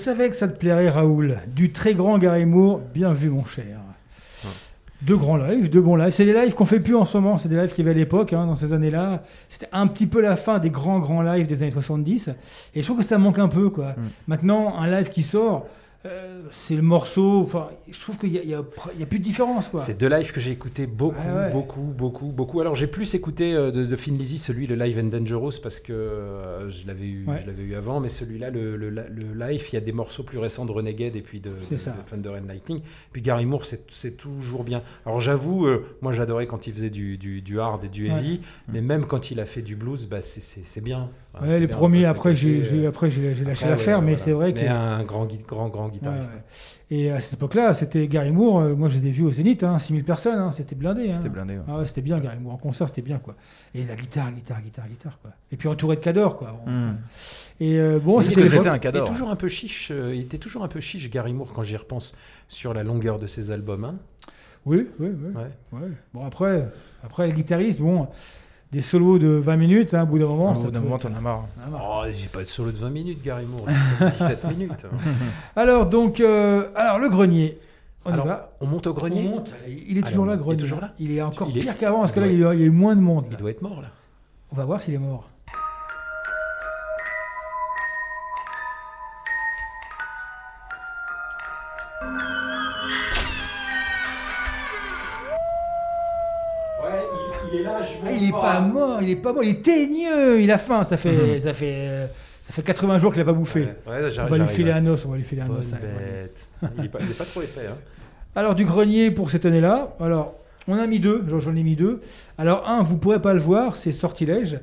F: Savais que ça te plairait, Raoul. Du très grand Gary Moore, bien vu, mon cher. Deux grands lives, deux bons lives. C'est des lives qu'on fait plus en ce moment. C'est des lives qui avaient à l'époque, hein, dans ces années-là. C'était un petit peu la fin des grands, grands lives des années 70. Et je trouve que ça manque un peu, quoi. Maintenant, un live qui sort, euh, c'est le morceau. Enfin, je trouve qu'il n'y a, plus de différence, quoi.
E: C'est deux lives que j'ai écouté beaucoup,
F: ouais.
E: beaucoup, beaucoup, beaucoup. Alors j'ai plus écouté euh, de, de Finn Lizzy, celui le Live and Dangerous parce que euh, je l'avais eu,
F: Ouais.
E: je l'avais eu avant, mais celui-là, le, le- le live, il y a des morceaux plus récents de Renegade et puis de, Thunder and Lightning. Puis Gary Moore, c'est toujours bien. Alors j'avoue, moi j'adorais quand il faisait du, du, du hard et du heavy,
F: Ouais.
E: mais même quand il a fait du blues, bah, c'est bien. Enfin,
F: Ouais,
E: c'est
F: les premiers,
E: que
F: après, j'ai
E: c'était,
F: après, j'ai lâché l'affaire,
E: ouais,
F: mais
E: voilà.
F: c'est vrai que.
E: Mais un grand, grand, grand guitariste.
F: Ouais, ouais. Et à cette époque-là, c'était Gary Moore. euh, moi, j'ai des vues au Zénith, hein, 6000 personnes. hein, c'était blindé.
B: C'était
F: hein.
B: blindé, ouais.
F: Ah ouais, c'était bien, Gary Moore. En concert, c'était bien, quoi. Et la guitare, guitare, guitare, guitare, quoi. Et puis entouré de cadors, quoi.
B: Hmm.
F: Et euh, bon, c'était
E: était- Il, est toujours un peu chiche, euh, il était toujours un peu chiche, Gary Moore, quand j'y repense, sur la longueur de ses albums. hein.
F: Oui, oui, oui.
E: Ouais.
F: Ouais. Bon, après, après, le guitariste, bon, des solos de 20 minutes, hein, au bout d'un moment.
B: Au bout d'un moment, t'en as marre.
F: Marre.
E: Oh, j'ai pas de solo de 20 minutes, Gary Moore. 17 minutes.
F: Alors, donc, euh, alors, le grenier. On
E: Alors,
F: y va.
E: on monte au grenier
F: On monte. Il est toujours là, grenier.
E: Il est toujours là
F: Il est encore
E: Il est-
F: pire qu'avant, parce que là, il y, a, eu moins de monde.
E: Il doit être mort, là.
F: On va voir s'il est mort. Pas mort, il est pas mort, il est teigneux, il a faim, ça fait, ça fait, euh, ça fait 80 jours qu'il a pas bouffé.
E: Ouais, ouais,
F: on va lui filer un os, on va lui filer un os.
E: bête. Il est, pas, trop épais. Hein.
F: Alors du grenier pour cette année-là, alors on a mis deux, j'en j'en ai mis deux. Alors un, vous pourrez pas le voir, c'est Sortilège.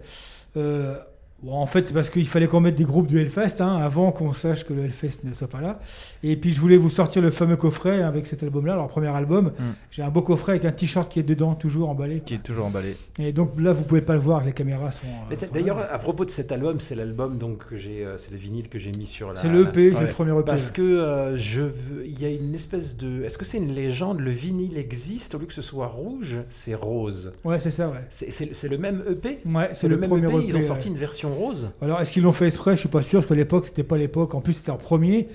F: Euh, bon, en fait, c'est parce qu'il fallait qu'on mette des groupes de Hellfest hein, avant qu'on sache que le Hellfest ne soit pas là. Et puis je voulais vous sortir le fameux coffret avec cet album-là, leur premier album. J'ai un beau coffret avec un t-shirt qui est dedans, toujours emballé.
B: Qui est toujours emballé.
F: Et donc là, vous pouvez pas le voir, les caméras sont. euh, sont
E: D'ailleurs, à propos de cet album, c'est l'album donc que j'ai, euh, c'est le vinyle que j'ai mis sur la.
F: C'est le EP, c'est le premier EP.
E: Parce que euh, je veux, il y a une espèce de, est-ce que c'est une légende Le vinyle existe au lieu que ce soit rouge, c'est rose?
F: Ouais, c'est ça, ouais.
E: C'est, le même EP.
F: Ouais,
E: c'est le, même
F: premier
E: EP. Ils ont sorti
F: ouais.
E: une version rose.
F: Alors, est-ce qu'ils l'ont fait exprès? Je suis pas sûr, parce qu'à l'époque, c'était pas l'époque. En plus, c'était en premier.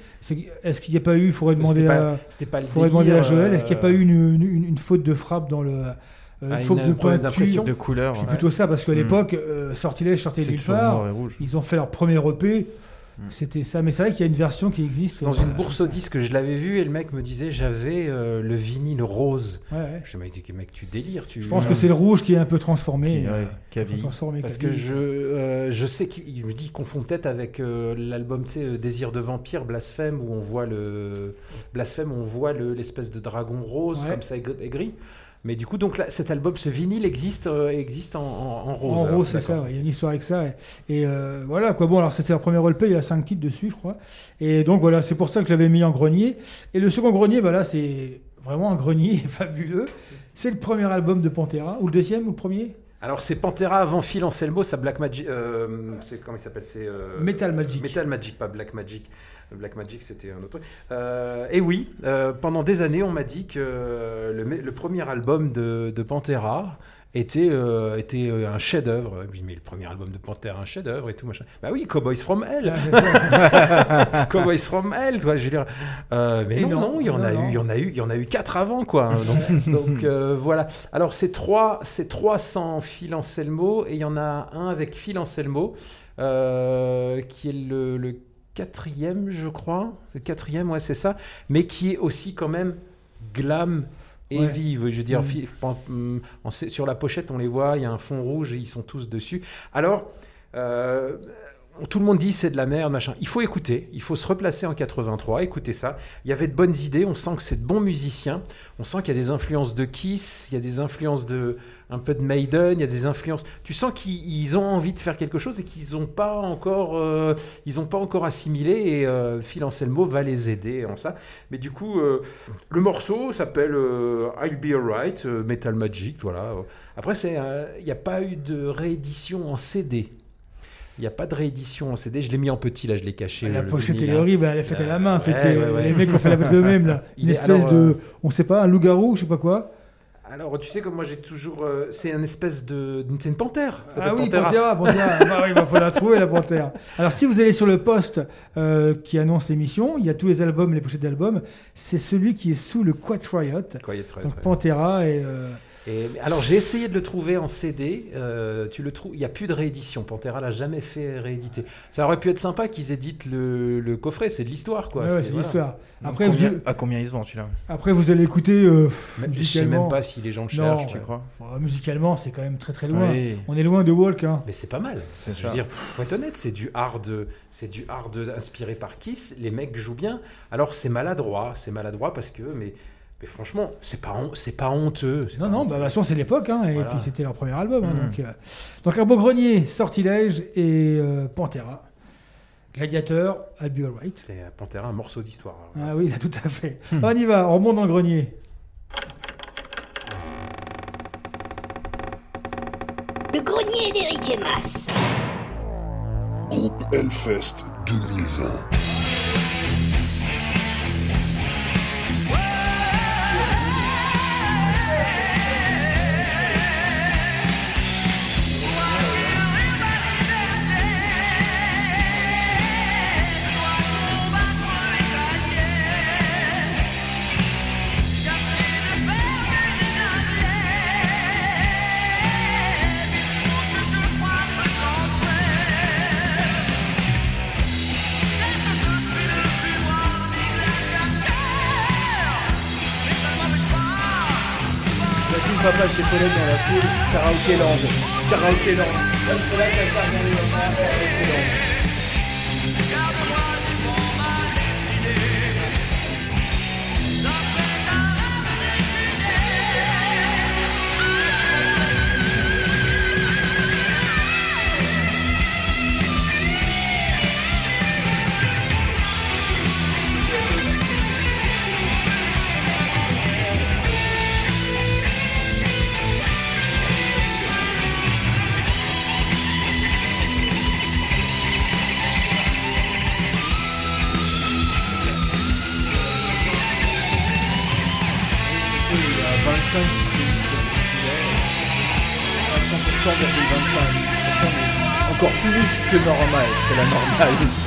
F: Est-ce qu'il n'y a pas eu Il faudrait demander
E: C'était pas-
F: à.
E: c'était pas le
F: faudrait demander à Joël. Est-ce qu'il n'y a pas
E: euh,
F: eu une, une- une faute de frappe dans le. euh, une
E: Ah,
F: faute
E: une-
F: de peinture
B: De couleur,
F: C'est
B: ouais.
F: plutôt ça, parce qu'à
B: Mm.
F: l'époque, euh, Sortilège sortait nulle part.
B: noir et rouge.
F: Ils ont fait leur premier EP. C'était ça. Mais c'est vrai qu'il y a une version qui existe.
E: Dans
F: euh,
E: une bourse au disque, je l'avais vu et le mec me disait j'avais euh, le vinyle rose.
F: Ouais, ouais.
E: Je me dis mec tu délires. Tu...
F: Je pense que c'est le rouge qui est un peu transformé.
B: Qui-
F: euh,
B: ouais, qui a vieilli.
F: transformé,
E: Parce que je, euh, je sais qu'il il me dit qu'il confond peut-être avec euh, l'album, Désir de vampire, Blasphème, où on voit le Blasphème, on voit le- l'espèce de dragon rose
F: Ouais.
E: comme ça aigri. Mais du coup, donc là, cet album, ce vinyle existe, euh, existe en, en- en rose.
F: En
E: alors,
F: rose, c'est ça, ouais, il y a une histoire avec ça. Et, et, euh, voilà, quoi. Bon, alors c'est leur premier LP, il y a 5 titres dessus, je crois. Et donc voilà, c'est pour ça que je l'avais mis en grenier. Et le second grenier, bah là, c'est vraiment un grenier fabuleux. C'est le premier album de Pantera, ou le deuxième, ou le premier?
E: Alors c'est Pantera avant Phil Anselmo, ça Black Magic, euh, c'est comment il s'appelle C'est euh,
F: Metal Magic.
E: Metal Magic, pas Black Magic. Black Magic, c'était un autre. Euh, et oui, euh, pendant des années, on m'a dit que le, premier album de, de Pantera était, euh, était euh, un chef-d'œuvre. Je mais le premier album de Pantera, un chef-d'œuvre et tout machin. Bah oui, Cowboys from Hell. Cowboys from Hell, toi, je veux dire. Euh, mais non,
F: non,
E: non, il y en
F: non,
E: a eu, il y en a eu, il y en a eu quatre avant, quoi. hein. Donc, donc, euh, voilà. Alors c'est trois, c'est trois sans Phil Anselmo et il y en a un avec Phil Anselmo qui est le, le quatrième, je crois. C'est le quatrième, ouais, c'est ça. Mais qui est aussi quand même glam. Et
F: Ouais.
E: vive, je veux dire,
F: Mm.
E: mm, on sait- sur la pochette, on les voit, il y a un fond rouge et ils sont tous dessus. Alors, euh, tout le monde dit c'est de la merde, machin. Il faut écouter, il faut se replacer en 83, écouter ça. Il y avait de bonnes idées, on sent que c'est de bons musiciens, on sent qu'il y a des influences de Kiss, il y a des influences de un peu de Maiden, il y a des influences. Tu sens qu'ils ils ont envie de faire quelque chose et qu'ils n'ont pas encore, euh, ils ont pas encore assimilé. Et euh, Phil Anselmo va les aider en ça. Mais du coup, euh, le morceau s'appelle I'll Be Alright, Metal Magic, voilà. Après, c'est, il n'y a pas eu de réédition en CD. Il n'y a pas de réédition en CD. Je l'ai mis en petit, là, je l'ai caché.
F: La
E: le
F: pochette, elle est horrible, elle est faite à la main. c'est
E: Ouais,
F: c'est-
E: ouais, ouais.
F: Les mecs ont fait la bête eux-mêmes, là. Une espèce
E: alors,
F: de. On sait pas, un loup-garou, je sais pas quoi.
E: Alors, tu sais comme moi j'ai toujours. euh, c'est une espèce de. C'est une panthère. ça
F: Ah
E: s'appelle
F: oui, Pantera, Pantera. bah oui, il faut la trouver, la Pantera. Alors, si vous allez sur le post euh, qui annonce l'émission, il y a tous les albums, les pochettes d'albums. C'est celui qui est sous le Riot.
E: Quiet Riot,
F: Donc,
E: ouais.
F: Pantera et. euh,
E: Et, alors j'ai essayé de le trouver en CD. euh, tu le trouves. Il n'y a plus de réédition. Pantera l'a jamais fait rééditer. Ça aurait pu être sympa qu'ils éditent le, le coffret. C'est de l'histoire, quoi.
F: Ouais, c'est
E: voilà.
F: l'histoire. Après,
B: combien,
F: vous-
B: à combien il se vend celui-là?
F: Après, vous allez écouter. euh,
E: je sais
F: musicalement.
E: même pas si les gens le
F: Non,
E: cherchent, tu
F: ouais.
E: crois?
F: Musicalement, c'est quand même très très loin.
B: Oui.
F: On est loin de Walk. Hein.
E: Mais c'est pas mal.
B: C'est
E: Je veux dire, faut être honnête, c'est du hard, c'est du hard inspiré par Kiss. Les mecs jouent bien. Alors c'est maladroit, c'est maladroit parce que, mais, mais franchement, c'est pas, c'est pas honteux. c'est
F: Non,
E: pas
F: non,
E: honteux.
F: bah, de toute façon, c'est l'époque, hein, et
E: Voilà.
F: puis c'était leur premier album. hein,
E: Mhm.
F: donc, euh, donc, un beau grenier, Sortilège et euh, Pantera. Gladiateur, I'll be alright.
E: C'est euh, Pantera, un morceau d'histoire. alors.
F: Ah oui, là, tout à fait. On y va, on remonte dans le grenier.
C: Le grenier d'Eric et Mas.
O: Groupe Hellfest 2020.
B: Dans la foule, karaoké land. Karaoké land. Dans que normal, c'est la normale.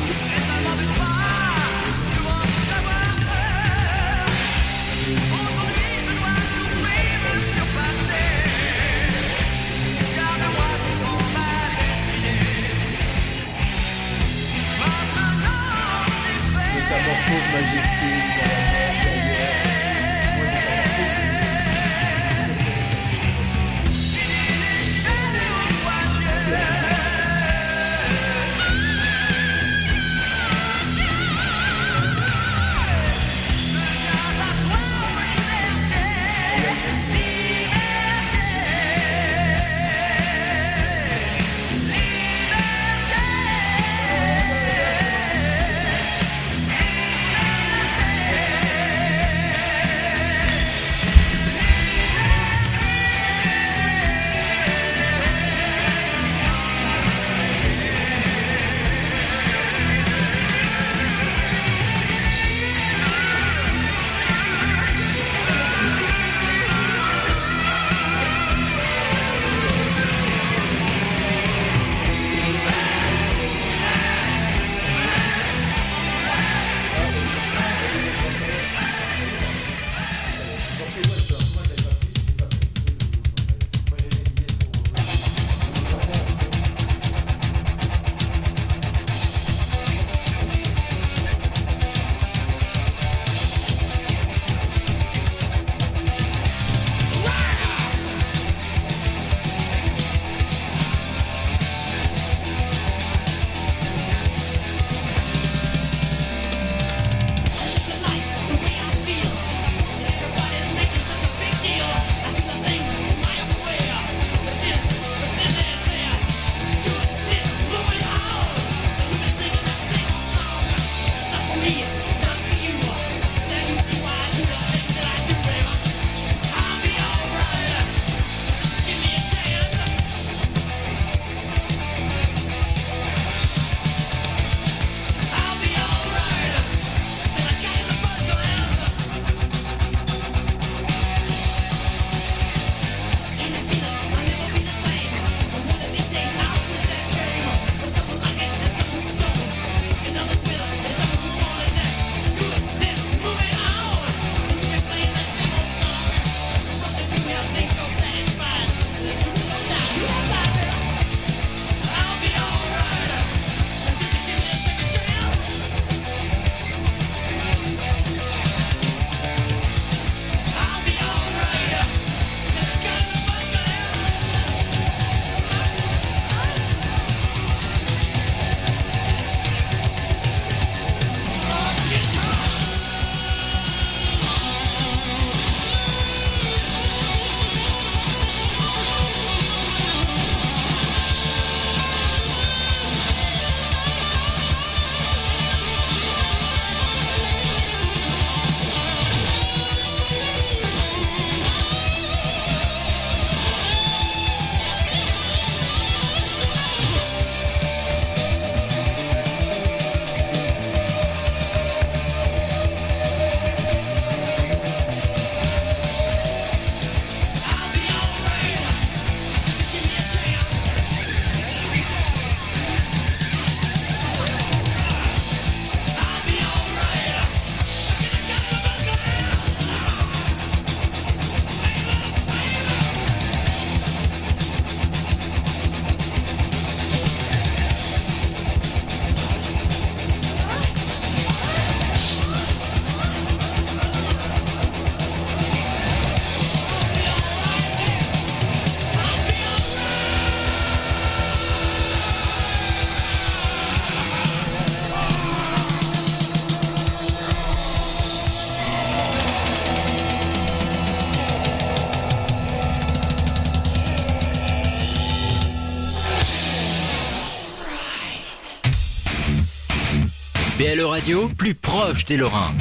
A: BLE Radio, plus proche des Lorrains.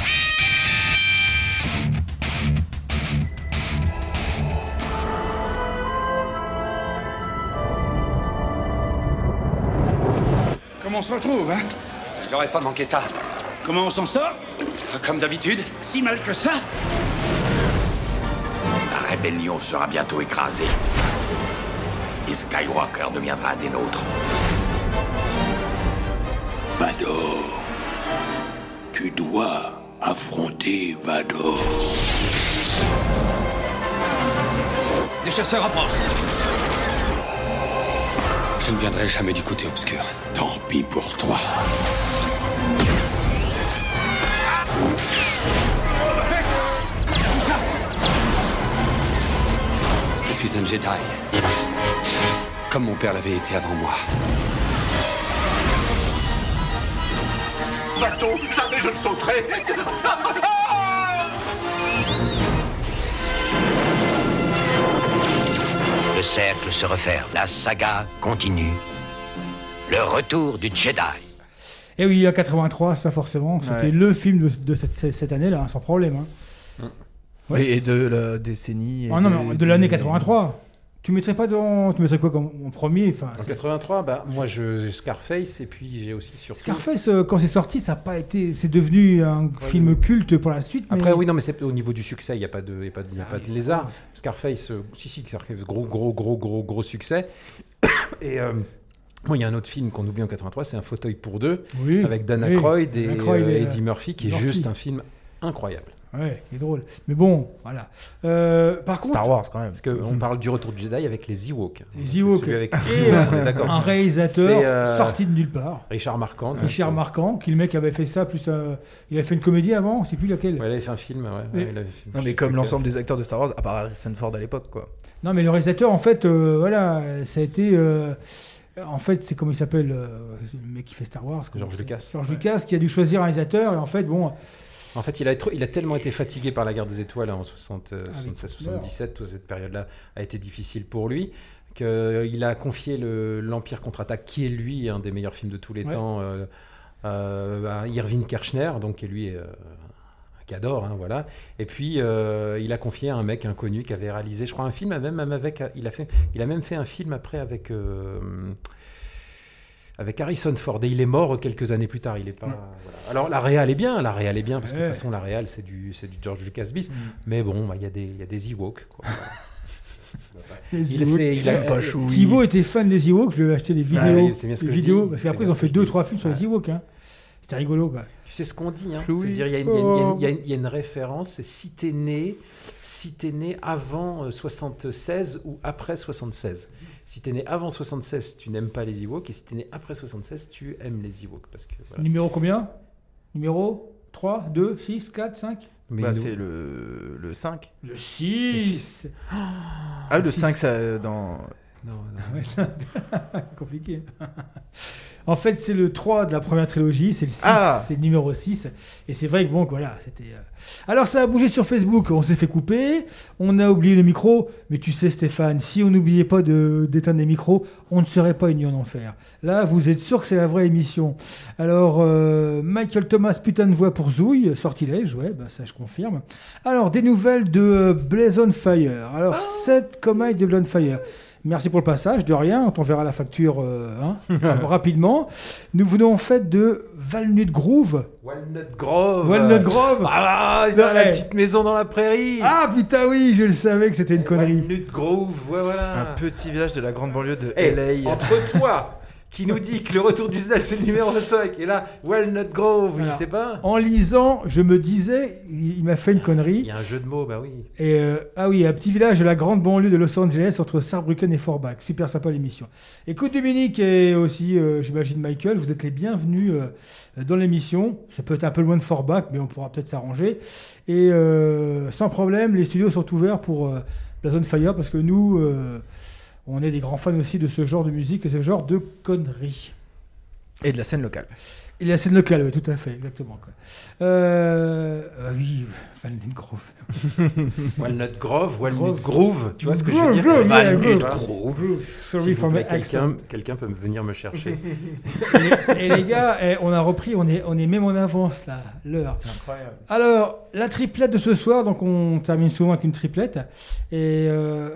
P: Comment on se retrouve, hein?
L: J'aurais pas manqué ça.
P: Comment on s'en sort?
L: Comme d'habitude.
P: Si mal que ça
Q: La rébellion sera bientôt écrasée. Et Skywalker deviendra un des nôtres.
R: Tu dois affronter Vador.
P: Les chasseurs approchent.
L: Je ne viendrai jamais du côté obscur.
R: Tant pis pour toi.
L: Je suis un Jedi. Comme mon père l'avait été avant moi.
R: Jamais je ne sauterai
Q: Le cercle se referme. La saga continue. Le retour du Jedi.
F: Et oui, en 83, ça forcément, c'était
B: Ouais.
F: le film de, de cette, cette année-là, hein, sans problème. hein. Ouais.
B: Et de la décennie. et
F: Ah non, mais
B: des-
F: de l'année
B: des-
F: 83. Tu mettrais pas dans. Tu mettrais quoi comme en premier enfin,
E: En
F: c'est-
E: 83, bah, moi je j'ai Scarface et puis j'ai aussi surtout.
F: Scarface, euh, quand c'est sorti, ça a pas été. C'est devenu un film culte pour la suite.
E: Après,
F: mais-
E: oui, non, mais c'est au niveau du succès, il n'y a pas de, y a pas de, y a
F: Ah
E: pas de
F: c'est
E: lézard. Scarface, euh, si, si, Scarface, gros, gros, gros, gros, gros succès. Et euh, moi, il y a un autre film qu'on oublie en 83, c'est Un fauteuil pour deux,
F: Oui,
E: avec Dan
F: oui.
E: Et euh,
F: et,
E: Eddie Murphy, qui est
F: Murphy.
E: juste un film incroyable.
F: Ouais, c'est drôle. Mais bon, voilà. Euh, par contre.
B: Star Wars quand même.
E: Parce qu'on parle du retour de Jedi avec les Ewoks.
F: Les Ewoks.
E: Celui avec
F: Et,
E: on
F: euh,
E: est d'accord.
F: un réalisateur
E: euh,
F: sorti de nulle part.
E: Richard Marquand.
F: Richard
E: euh,
F: Marquand, qui le mec avait fait ça, plus euh, il avait fait une comédie avant, je sais plus laquelle.
E: Ouais, il avait fait un film, ouais.
F: Mais-
E: ouais, il avait fait-
B: Non, mais comme l'ensemble des acteurs de Star Wars, à part Harrison Ford à l'époque, quoi.
F: Non, mais le réalisateur, en fait, euh, voilà, ça a été. euh, en fait, c'est comment il s'appelle, euh, le mec qui fait Star Wars
E: George Lucas.
F: George Lucas, qui a dû choisir un réalisateur, et en fait, bon.
E: En fait, il a, trop- il a tellement été fatigué par la guerre des étoiles en 60, euh,
F: Ah, les
E: 76,
F: couleurs.
E: 77, toute cette période-là a été difficile pour lui, qu'il a confié le- l'Empire contre-attaque, qui est lui un des meilleurs films de tous les
F: Ouais.
E: temps, euh, euh, à Irving Kershner, donc qui est lui euh, un cador, hein, voilà. Et puis euh, il a confié à un mec inconnu qui avait réalisé, je crois, un film, même, même avec, il a fait, il a même fait un film après avec. euh, avec Harrison Ford et il est mort quelques années plus tard. Il est pas. Voilà. Alors la réal est bien, la réal est bien parce que de
F: Ouais.
E: toute façon la réal c'est du c'est du George Lucas bis.
F: Mm.
E: Mais bon, bah, il y a des il y a des Ewoks. Quoi. Il, il a-
B: Pas chou. Oui.
F: Thibaut était fan des Ewoks, je lui ai acheté des vidéos.
E: Ah oui, c'est bien ce que je
F: vidéos
E: dis.
F: parce qu'après, ils ont fait deux, trois films sur les. Ewoks. Hein. C'était rigolo, quoi.
E: Tu sais ce qu'on dit, hein. C'est-à-dire, il y, a une- référence, c'est si t'es né, si t'es né avant euh, 76 ou après 76. Si t'es né avant 76, tu n'aimes pas les Ewoks, et si t'es né après 76, tu aimes les Ewoks. Parce que, voilà.
F: Numéro combien? Numéro 3, 2, 6, 4, 5
E: Mais
B: Bah,
E: nous-
B: c'est le, le 5.
F: Le 6
B: Ah, le
F: six.
B: 5, ça, dans.
E: Non,
F: Compliqué. en fait, c'est le 3 de la première trilogie, c'est le 6,
B: Ah.
F: c'est le numéro 6. Et c'est vrai que bon, voilà, c'était. euh, Alors, ça a bougé sur Facebook, on s'est fait couper, on a oublié le micro, mais tu sais, Stéphane, si on n'oubliait pas de- d'éteindre les micros, on ne serait pas unis en enfer. Là, vous êtes sûr que c'est la vraie émission. Alors, euh, Michael Thomas, putain de voix pour Zouille, sortilège, ouais, bah, ça je confirme. Alors, des nouvelles de euh, Blaze on Fire. Alors, 7 comailles de Blaze on Fire. Merci pour le passage, de rien, on t'enverra la facture euh, hein, rapidement. Nous venons en fait de Walnut Grove.
E: Walnut Grove.
F: Walnut Grove
E: Ah, dans la
F: Ouais.
E: petite maison dans la prairie.
F: Ah putain oui, je le savais que c'était une connerie.
E: Walnut Grove, ouais, voilà.
B: Un petit village de la grande banlieue de
E: Eh,
B: LA.
E: entre toi qui nous dit que le retour du Zdal c'est le numéro 5 et là Walnut Grove, il sait pas.
F: En lisant, je me disais, il, il m'a fait une
E: Il
F: connerie.
E: y a un jeu de mots, bah oui.
F: Et euh, ah oui, un petit village de la grande banlieue de Los Angeles entre Saarbrücken et Forbach. Super sympa l'émission. Écoute Dominique et aussi, euh, j'imagine Michael, vous êtes les bienvenus euh, dans l'émission. Ça peut être un peu loin de Forbach, mais on pourra peut-être s'arranger. Et euh, sans problème, les studios sont ouverts pour la zone Fire parce que nous, on est des grands fans aussi de ce genre de musique et ce genre de conneries.
B: Et de la scène locale.
F: Et la scène locale, oui, tout à fait, exactement. Quoi. Euh, euh, oui, Walnut Grove.
E: Walnut Grove, Walnut
F: Grove.
E: Groove, tu vois ce que je veux
F: Grove,
E: dire? Walnut
F: Grove. Sorry
E: quelqu'un, quelqu'un peut me venir me chercher.
F: et, et les gars, eh, on a repris, on est, on est même en avance là, l'heure.
B: Incroyable.
F: Alors, la triplette de ce soir, donc on termine souvent avec une triplette. Et euh,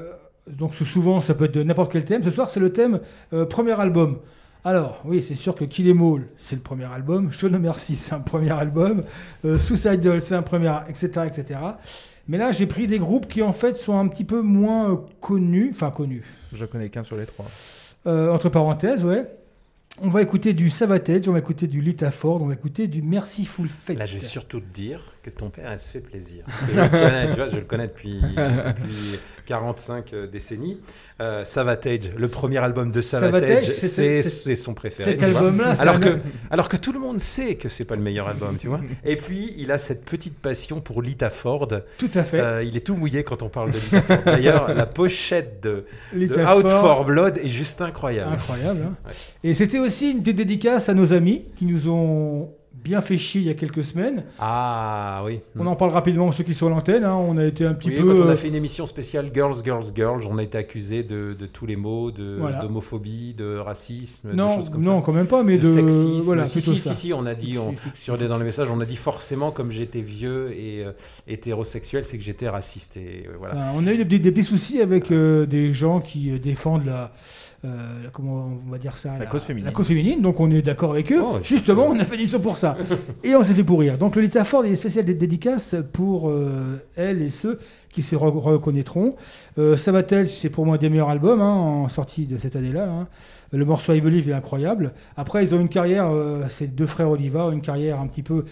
F: donc sou- souvent, ça peut être de n'importe quel thème. Ce soir, c'est le thème euh, premier album. Alors, oui, c'est sûr que Kill Em All, c'est le premier album. Show No Mercy, c'est un premier album. Euh, Suicidal, c'est un premier, etc., etc. Mais là, j'ai pris des groupes qui, en fait, sont un petit peu moins euh, connus. Enfin, connus.
B: Je connais qu'un sur les trois.
F: Euh, entre parenthèses, ouais. On va écouter du Savatage, on va écouter du Lita Ford, on va écouter du Merciful Fate.
E: Là, je vais surtout te dire que ton père, elle se fait plaisir. Parce que je le connais, tu vois, je le connais depuis, depuis 45 euh, décennies. Euh, Savatage, le premier album de Savatage,
F: Savatage, c'est-
E: son préféré.
F: cet album-là,
E: alors que, alors que tout le monde sait que c'est pas le meilleur album, tu vois. Et puis, il a cette petite passion pour Lita Ford.
F: Tout à fait.
E: Euh, il est tout mouillé quand on parle de Lita Ford. D'ailleurs, la pochette de, Out for Blood est juste incroyable.
F: Incroyable. hein.
E: Ouais.
F: Et c'était aussi une petite dédicace à nos amis qui nous ont bien fait chier il y a quelques semaines.
E: Ah oui.
F: On en parle rapidement ceux qui sont à l'antenne. hein. On a été un petit
E: Oui,
F: peu.
E: quand on
F: euh,
E: a fait une émission spéciale Girls, Girls, Girls, on a été accusé de, de tous les mots, de-
F: Voilà.
E: d'homophobie, de, racisme,
F: Non,
E: de choses comme
F: non,
E: ça.
F: quand même pas, mais de-
E: sexisme.
F: voilà,
E: si, si,
F: ça.
E: si, si, on a dit, on- sur les, dans les messages, on a dit forcément, comme j'étais vieux et euh, hétérosexuel, c'est que j'étais raciste. Et euh, voilà.
F: euh, on a eu des, petits- des soucis avec euh, des gens qui euh, défendent la. Euh, la- comment on va dire ça
B: La cause féminine.
F: La cause féminine, donc on est d'accord avec eux.
E: Oh,
F: Justement, on a fait une émission pour ça. et on s'est fait pourrir. Donc le Lita Ford est spécial dé- dédicace pour euh, elles et ceux qui se re- reconnaîtront. Euh, Savatage, c'est pour moi des meilleurs albums hein, en sortie de cette année-là. hein. Le morceau I Believe est incroyable. Après, ils ont une carrière, euh, ces deux frères Oliva, ont une carrière un petit peu.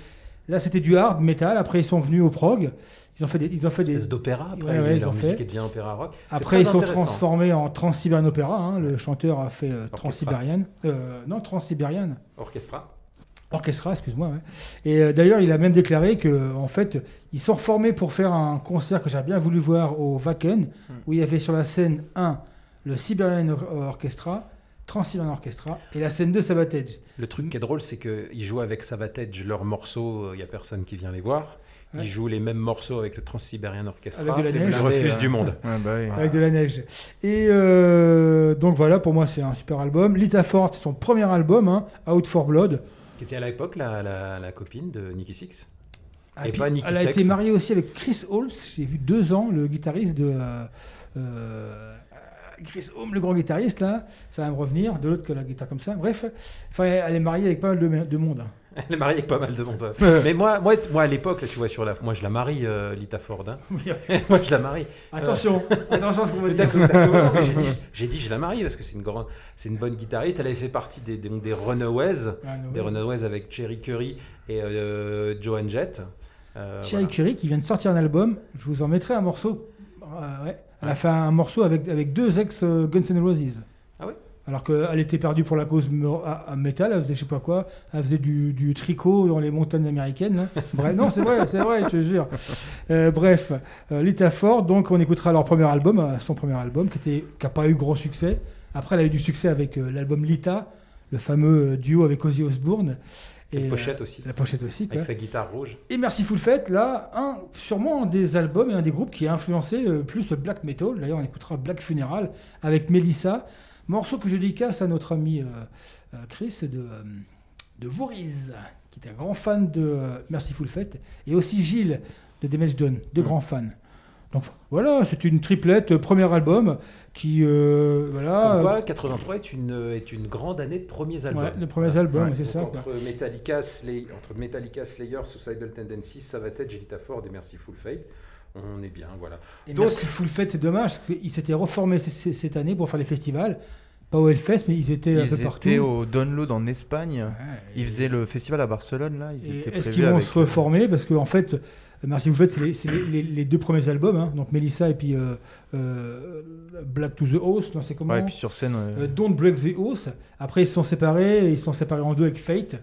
F: Là, c'était du hard metal. Après, ils sont venus au prog. Ils ont fait des, ils ont fait des
E: espèce d'opéra, après,
F: Ouais, ouais, ils
E: leur musique
F: fait.
E: devient opéra rock.
F: Après, ils sont transformés en Transsiberian Opera. hein. Le chanteur a fait euh, Transsibérienne. Euh, non, Transsibérienne.
E: Orchestra.
F: Orchestra, excuse-moi. ouais. Et euh, d'ailleurs, il a même déclaré que, en fait, ils sont reformés pour faire un concert que j'ai bien voulu voir au Wacken, où il y avait sur la scène 1 le Siberian Or- Orchestra, Transsiberian Orchestra, et la scène 2 Savatage.
E: Le truc qui est drôle, c'est qu'ils jouent avec Savatage leurs morceaux, il n'y a personne qui vient les voir. Ils
F: Ouais.
E: jouent les mêmes morceaux avec le Trans-Siberian Orchestra.
F: Avec de la neige.
E: Je refuse du monde.
B: Ouais, bah oui.
F: Avec de la neige. Et euh, donc voilà, pour moi, c'est un super album. Lita Ford, c'est son premier album, hein, Out for Blood.
E: Qui était à l'époque la, la, la copine de Nicky Six.
F: Ah,
E: Et
F: puis,
E: pas Nicky
F: elle a
E: Sex.
F: été mariée aussi avec Chris Holmes. J'ai vu deux ans, le guitariste de. euh, euh, Chris Holmes, le grand guitariste, là. Ça va me revenir. De l'autre que la guitare comme ça. Bref. Enfin, elle est mariée avec pas mal de, de monde.
E: Elle est mariée avec pas mal de monde. Mais moi, moi, moi à l'époque, là, tu vois, sur la, moi je la marie, euh, Lita Ford. hein.
F: Oui.
E: moi je la marie.
F: Attention, attention à ce qu'on va dire.
E: J'ai dit, j'ai dit, je la marie parce que c'est une, grande, c'est une bonne guitariste. Elle avait fait partie des, des, des Runaways, des Runaways avec Cherry Curry et euh, Joan Jett. Euh,
F: Cherry
E: voilà.
F: Curry qui vient de sortir un album. Je vous en mettrai un morceau. Euh, ouais. Elle a fait un morceau avec, avec deux ex euh, Guns N' Roses.
E: Ah ouais?
F: Alors qu'elle était perdue pour la cause à, métal, elle faisait je sais pas quoi, elle faisait du, du tricot dans les montagnes américaines. là. Bref, non, c'est vrai, c'est vrai, je te jure. Euh, bref, euh, Lita Ford, donc on écoutera leur premier album, son premier album, qui n'a qui pas eu grand succès. Après, elle a eu du succès avec euh, l'album Lita, le fameux duo avec Ozzy Osbourne.
E: Et la
F: euh,
E: pochette aussi.
F: La pochette aussi, quoi.
E: Avec sa guitare rouge.
F: Et Merciful Fate, là, un, sûrement un des albums et un des groupes qui a influencé euh, plus le black metal. D'ailleurs, on écoutera Black Funeral avec Melissa, morceau que je dédicace à notre ami euh, Chris de, euh, de Voriz, qui est un grand fan de euh, Merciful Fate, et aussi Gilles de Damage Done, deux grands fans. Donc voilà, c'est une triplette, premier album qui, euh, voilà.
E: Comme
F: euh,
E: quoi, 83 est une, est une grande année de premiers albums.
F: Ouais, de premiers albums, c'est ça,
E: Entre
F: quoi.
E: Metallica, Slay- entre Metallica, Slayer, Suicidal Tendencies, Savatage, Lita Ford et Merciful Fate, on est bien, voilà.
F: Et
E: Donc,
F: Merciful Fate, c'est dommage, parce qu'ils s'étaient reformés cette année pour faire les festivals. Pas au Hellfest, mais ils étaient un
B: Ils
F: peu partout.
B: étaient au Download en Espagne. ils faisaient le festival à Barcelone, là. Ils
F: Et
B: étaient
F: Est-ce qu'ils vont
B: avec...
F: se reformer? Parce qu'en fait, Fate, c'est les, c'est les- les- les deux premiers albums, hein. donc Melissa et puis euh, euh, Black to the Host, non, c'est comment
B: Ouais, et puis sur scène, ouais.
F: Euh, Don't Break the Host. Après, ils se sont séparés, ils se sont séparés en deux avec Fate.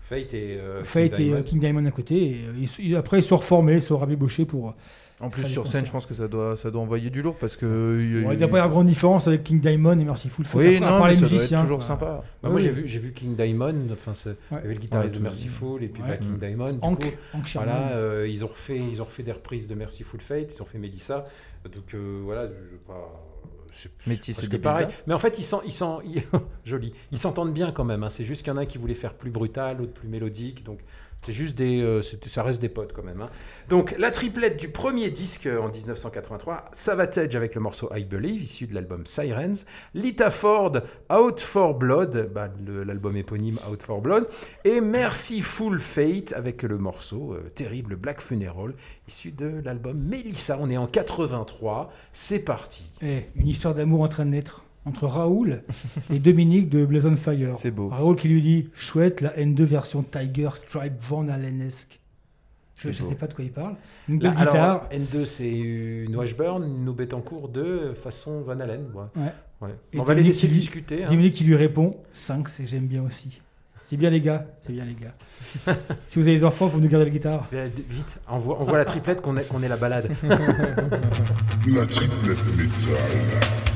E: Fate et euh,
F: Fate
E: King
F: et euh,
E: Diamond.
F: King Diamond à côté. Et, euh, ils- après, ils sont reformés, ils sont rabibochés pour.
B: En plus, sur scène, je pense que ça doit, ça doit envoyer du lourd parce que.
F: il n'y a pas de grande différence avec King Diamond et Mercyful Fate.
B: Oui, non, mais
F: les
B: ça doit être toujours sympa.
E: Bah,
F: Ah
E: moi
F: oui.
E: j'ai vu, j'ai vu King Diamond, enfin c'est- y avait le guitariste
B: Ouais,
E: de Merciful et puis
F: Ouais.
E: bah, King Diamond. du
F: Hank-
E: coup,
F: Hank
E: voilà, euh, ils ont refait, ils ont refait des reprises de Merciful Fate, ils ont fait Melissa, donc euh, voilà, je, je veux pas.
B: Métis
E: c'est pareil. Mais en fait, ils sont, ils sont, ils- joli. Ils s'entendent bien quand même. hein. C'est juste qu'il y en a un qui voulait faire plus brutal, l'autre plus mélodique. Donc c'est juste des, euh, ça reste des potes quand même. hein. Donc la triplette du premier disque euh, en 1983, Savatage avec le morceau I Believe, issu de l'album Sirens, Lita Ford, Out for Blood, bah, l'album éponyme Out for Blood, et Merciful Fate avec le morceau euh, terrible Black Funeral, issu de l'album Melissa. On est en 83, c'est parti.
F: Eh, une histoire d'amour en train de naître entre Raoul et Dominique de Blaze on Fire.
B: C'est beau.
F: Raoul qui lui dit Chouette, la N2 version Tiger Stripe Van Halenesque. Je ne sais pas de quoi il parle. Une
E: Là,
F: belle
E: alors,
F: guitare.
E: N2, c'est une Washburn, une Betancourt de façon Van Halen. Ouais.
F: Ouais.
E: Ouais.
F: Et
E: On va les laisser
F: qui lui-
E: discuter. hein.
F: Dominique qui lui répond 5, c'est j'aime bien aussi. C'est bien les gars, c'est bien les gars. si vous avez des enfants, vous nous gardez la guitare.
E: D- Vite, on voit, on voit la triplette qu'on est, qu'on est la balade.
O: La triplette métal.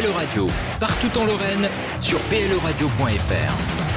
A: BLE Radio, partout en Lorraine, sur bleradio.fr.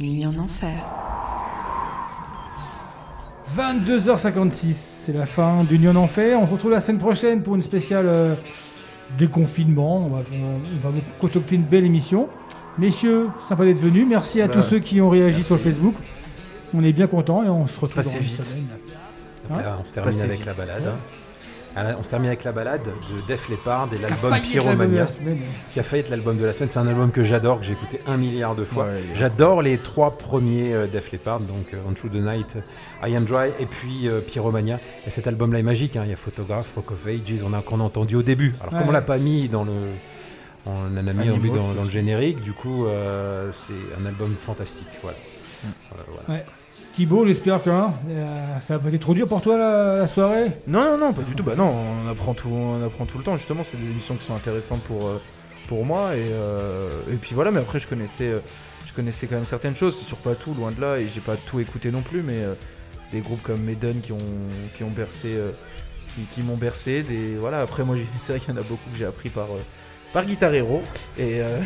K: une nuit en enfer.
F: 22h56, c'est la fin du Nuit en Enfer. On se retrouve la semaine prochaine pour une spéciale euh, déconfinement. On va, on va vous concocter une belle émission. Messieurs, sympa d'être venus. Merci à
B: Bah,
F: tous ceux qui ont réagi sur Facebook. On est bien contents et on se retrouve dans une
B: vite.
F: semaine.
E: Voilà, on se termine
B: Passé
E: avec
B: vite.
E: la balade. hein. Ah, On se termine avec la balade de Def Leppard et l'album Pyromania,
F: semaine.
E: qui a failli être l'album de la semaine. C'est un album que j'adore, que j'ai écouté un milliard de fois.
B: Ouais,
E: j'adore les trois premiers euh, Def Leppard, donc euh, On the Night, I Am Dry et puis euh, Pyromania. Et cet album-là est magique. hein. Il y a Photograph, Rock of Ages, on a qu'on a entendu au début. Alors
F: Ouais.
E: comme on l'a pas mis dans le on en a mis en but dans, le générique, du coup euh, c'est un album fantastique. Voilà. Voilà, voilà.
F: Ouais. Thibaut, j'espère que hein, euh, ça va pas été trop dur pour toi la, la soirée?
B: Non, non, non, pas du tout. Bah non, on apprend tout, on apprend tout le temps. Justement, c'est des émissions qui sont intéressantes pour, euh, pour moi. Et, euh, et puis voilà, mais après, je connaissais, euh, je connaissais quand même certaines choses. C'est sûr pas tout, loin de là. Et j'ai pas tout écouté non plus. Mais euh, des groupes comme Maiden qui ont, qui ont bercé, euh, qui, qui m'ont bercé. Des, voilà, après, moi, j'ai- c'est vrai qu'il y en a beaucoup que j'ai appris par. Par Guitar Hero et, euh,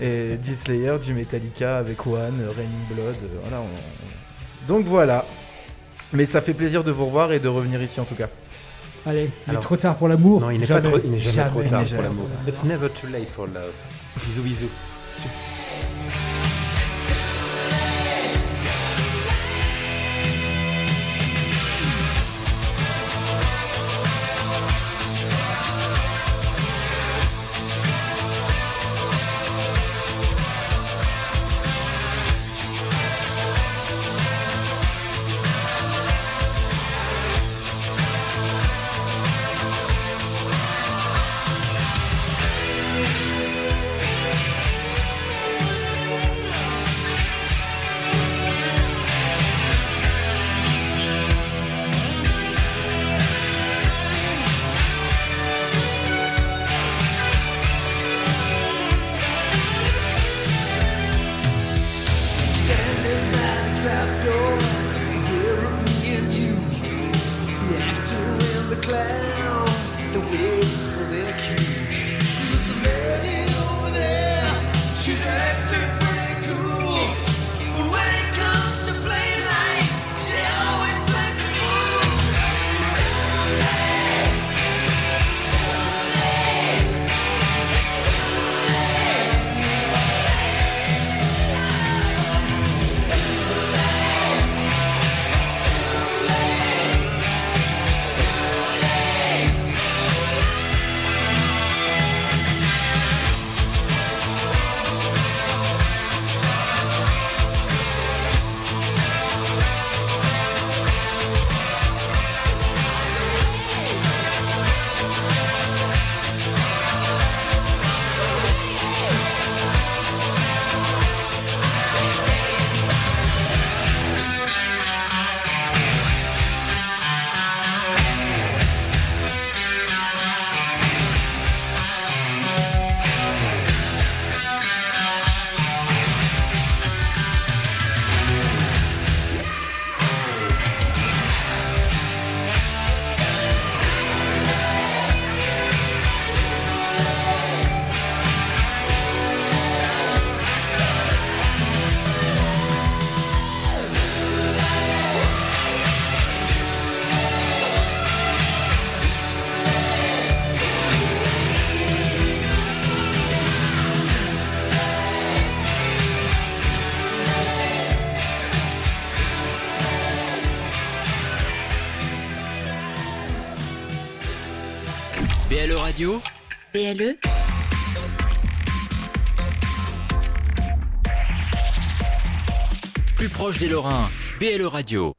B: et du Slayer, du Metallica avec One, euh, Raining Blood, euh, voilà. on- Donc voilà. Mais ça fait plaisir de vous revoir et de revenir ici en tout cas.
F: Allez, il
E: Alors-
F: est trop tard pour l'amour.
E: Non, il n'est pas
F: Jamais.
E: trop, il n'est jamais, trop tard
F: Jamais.
E: pour l'amour. It's never too late for love. Bisous, bisous.
A: Radio.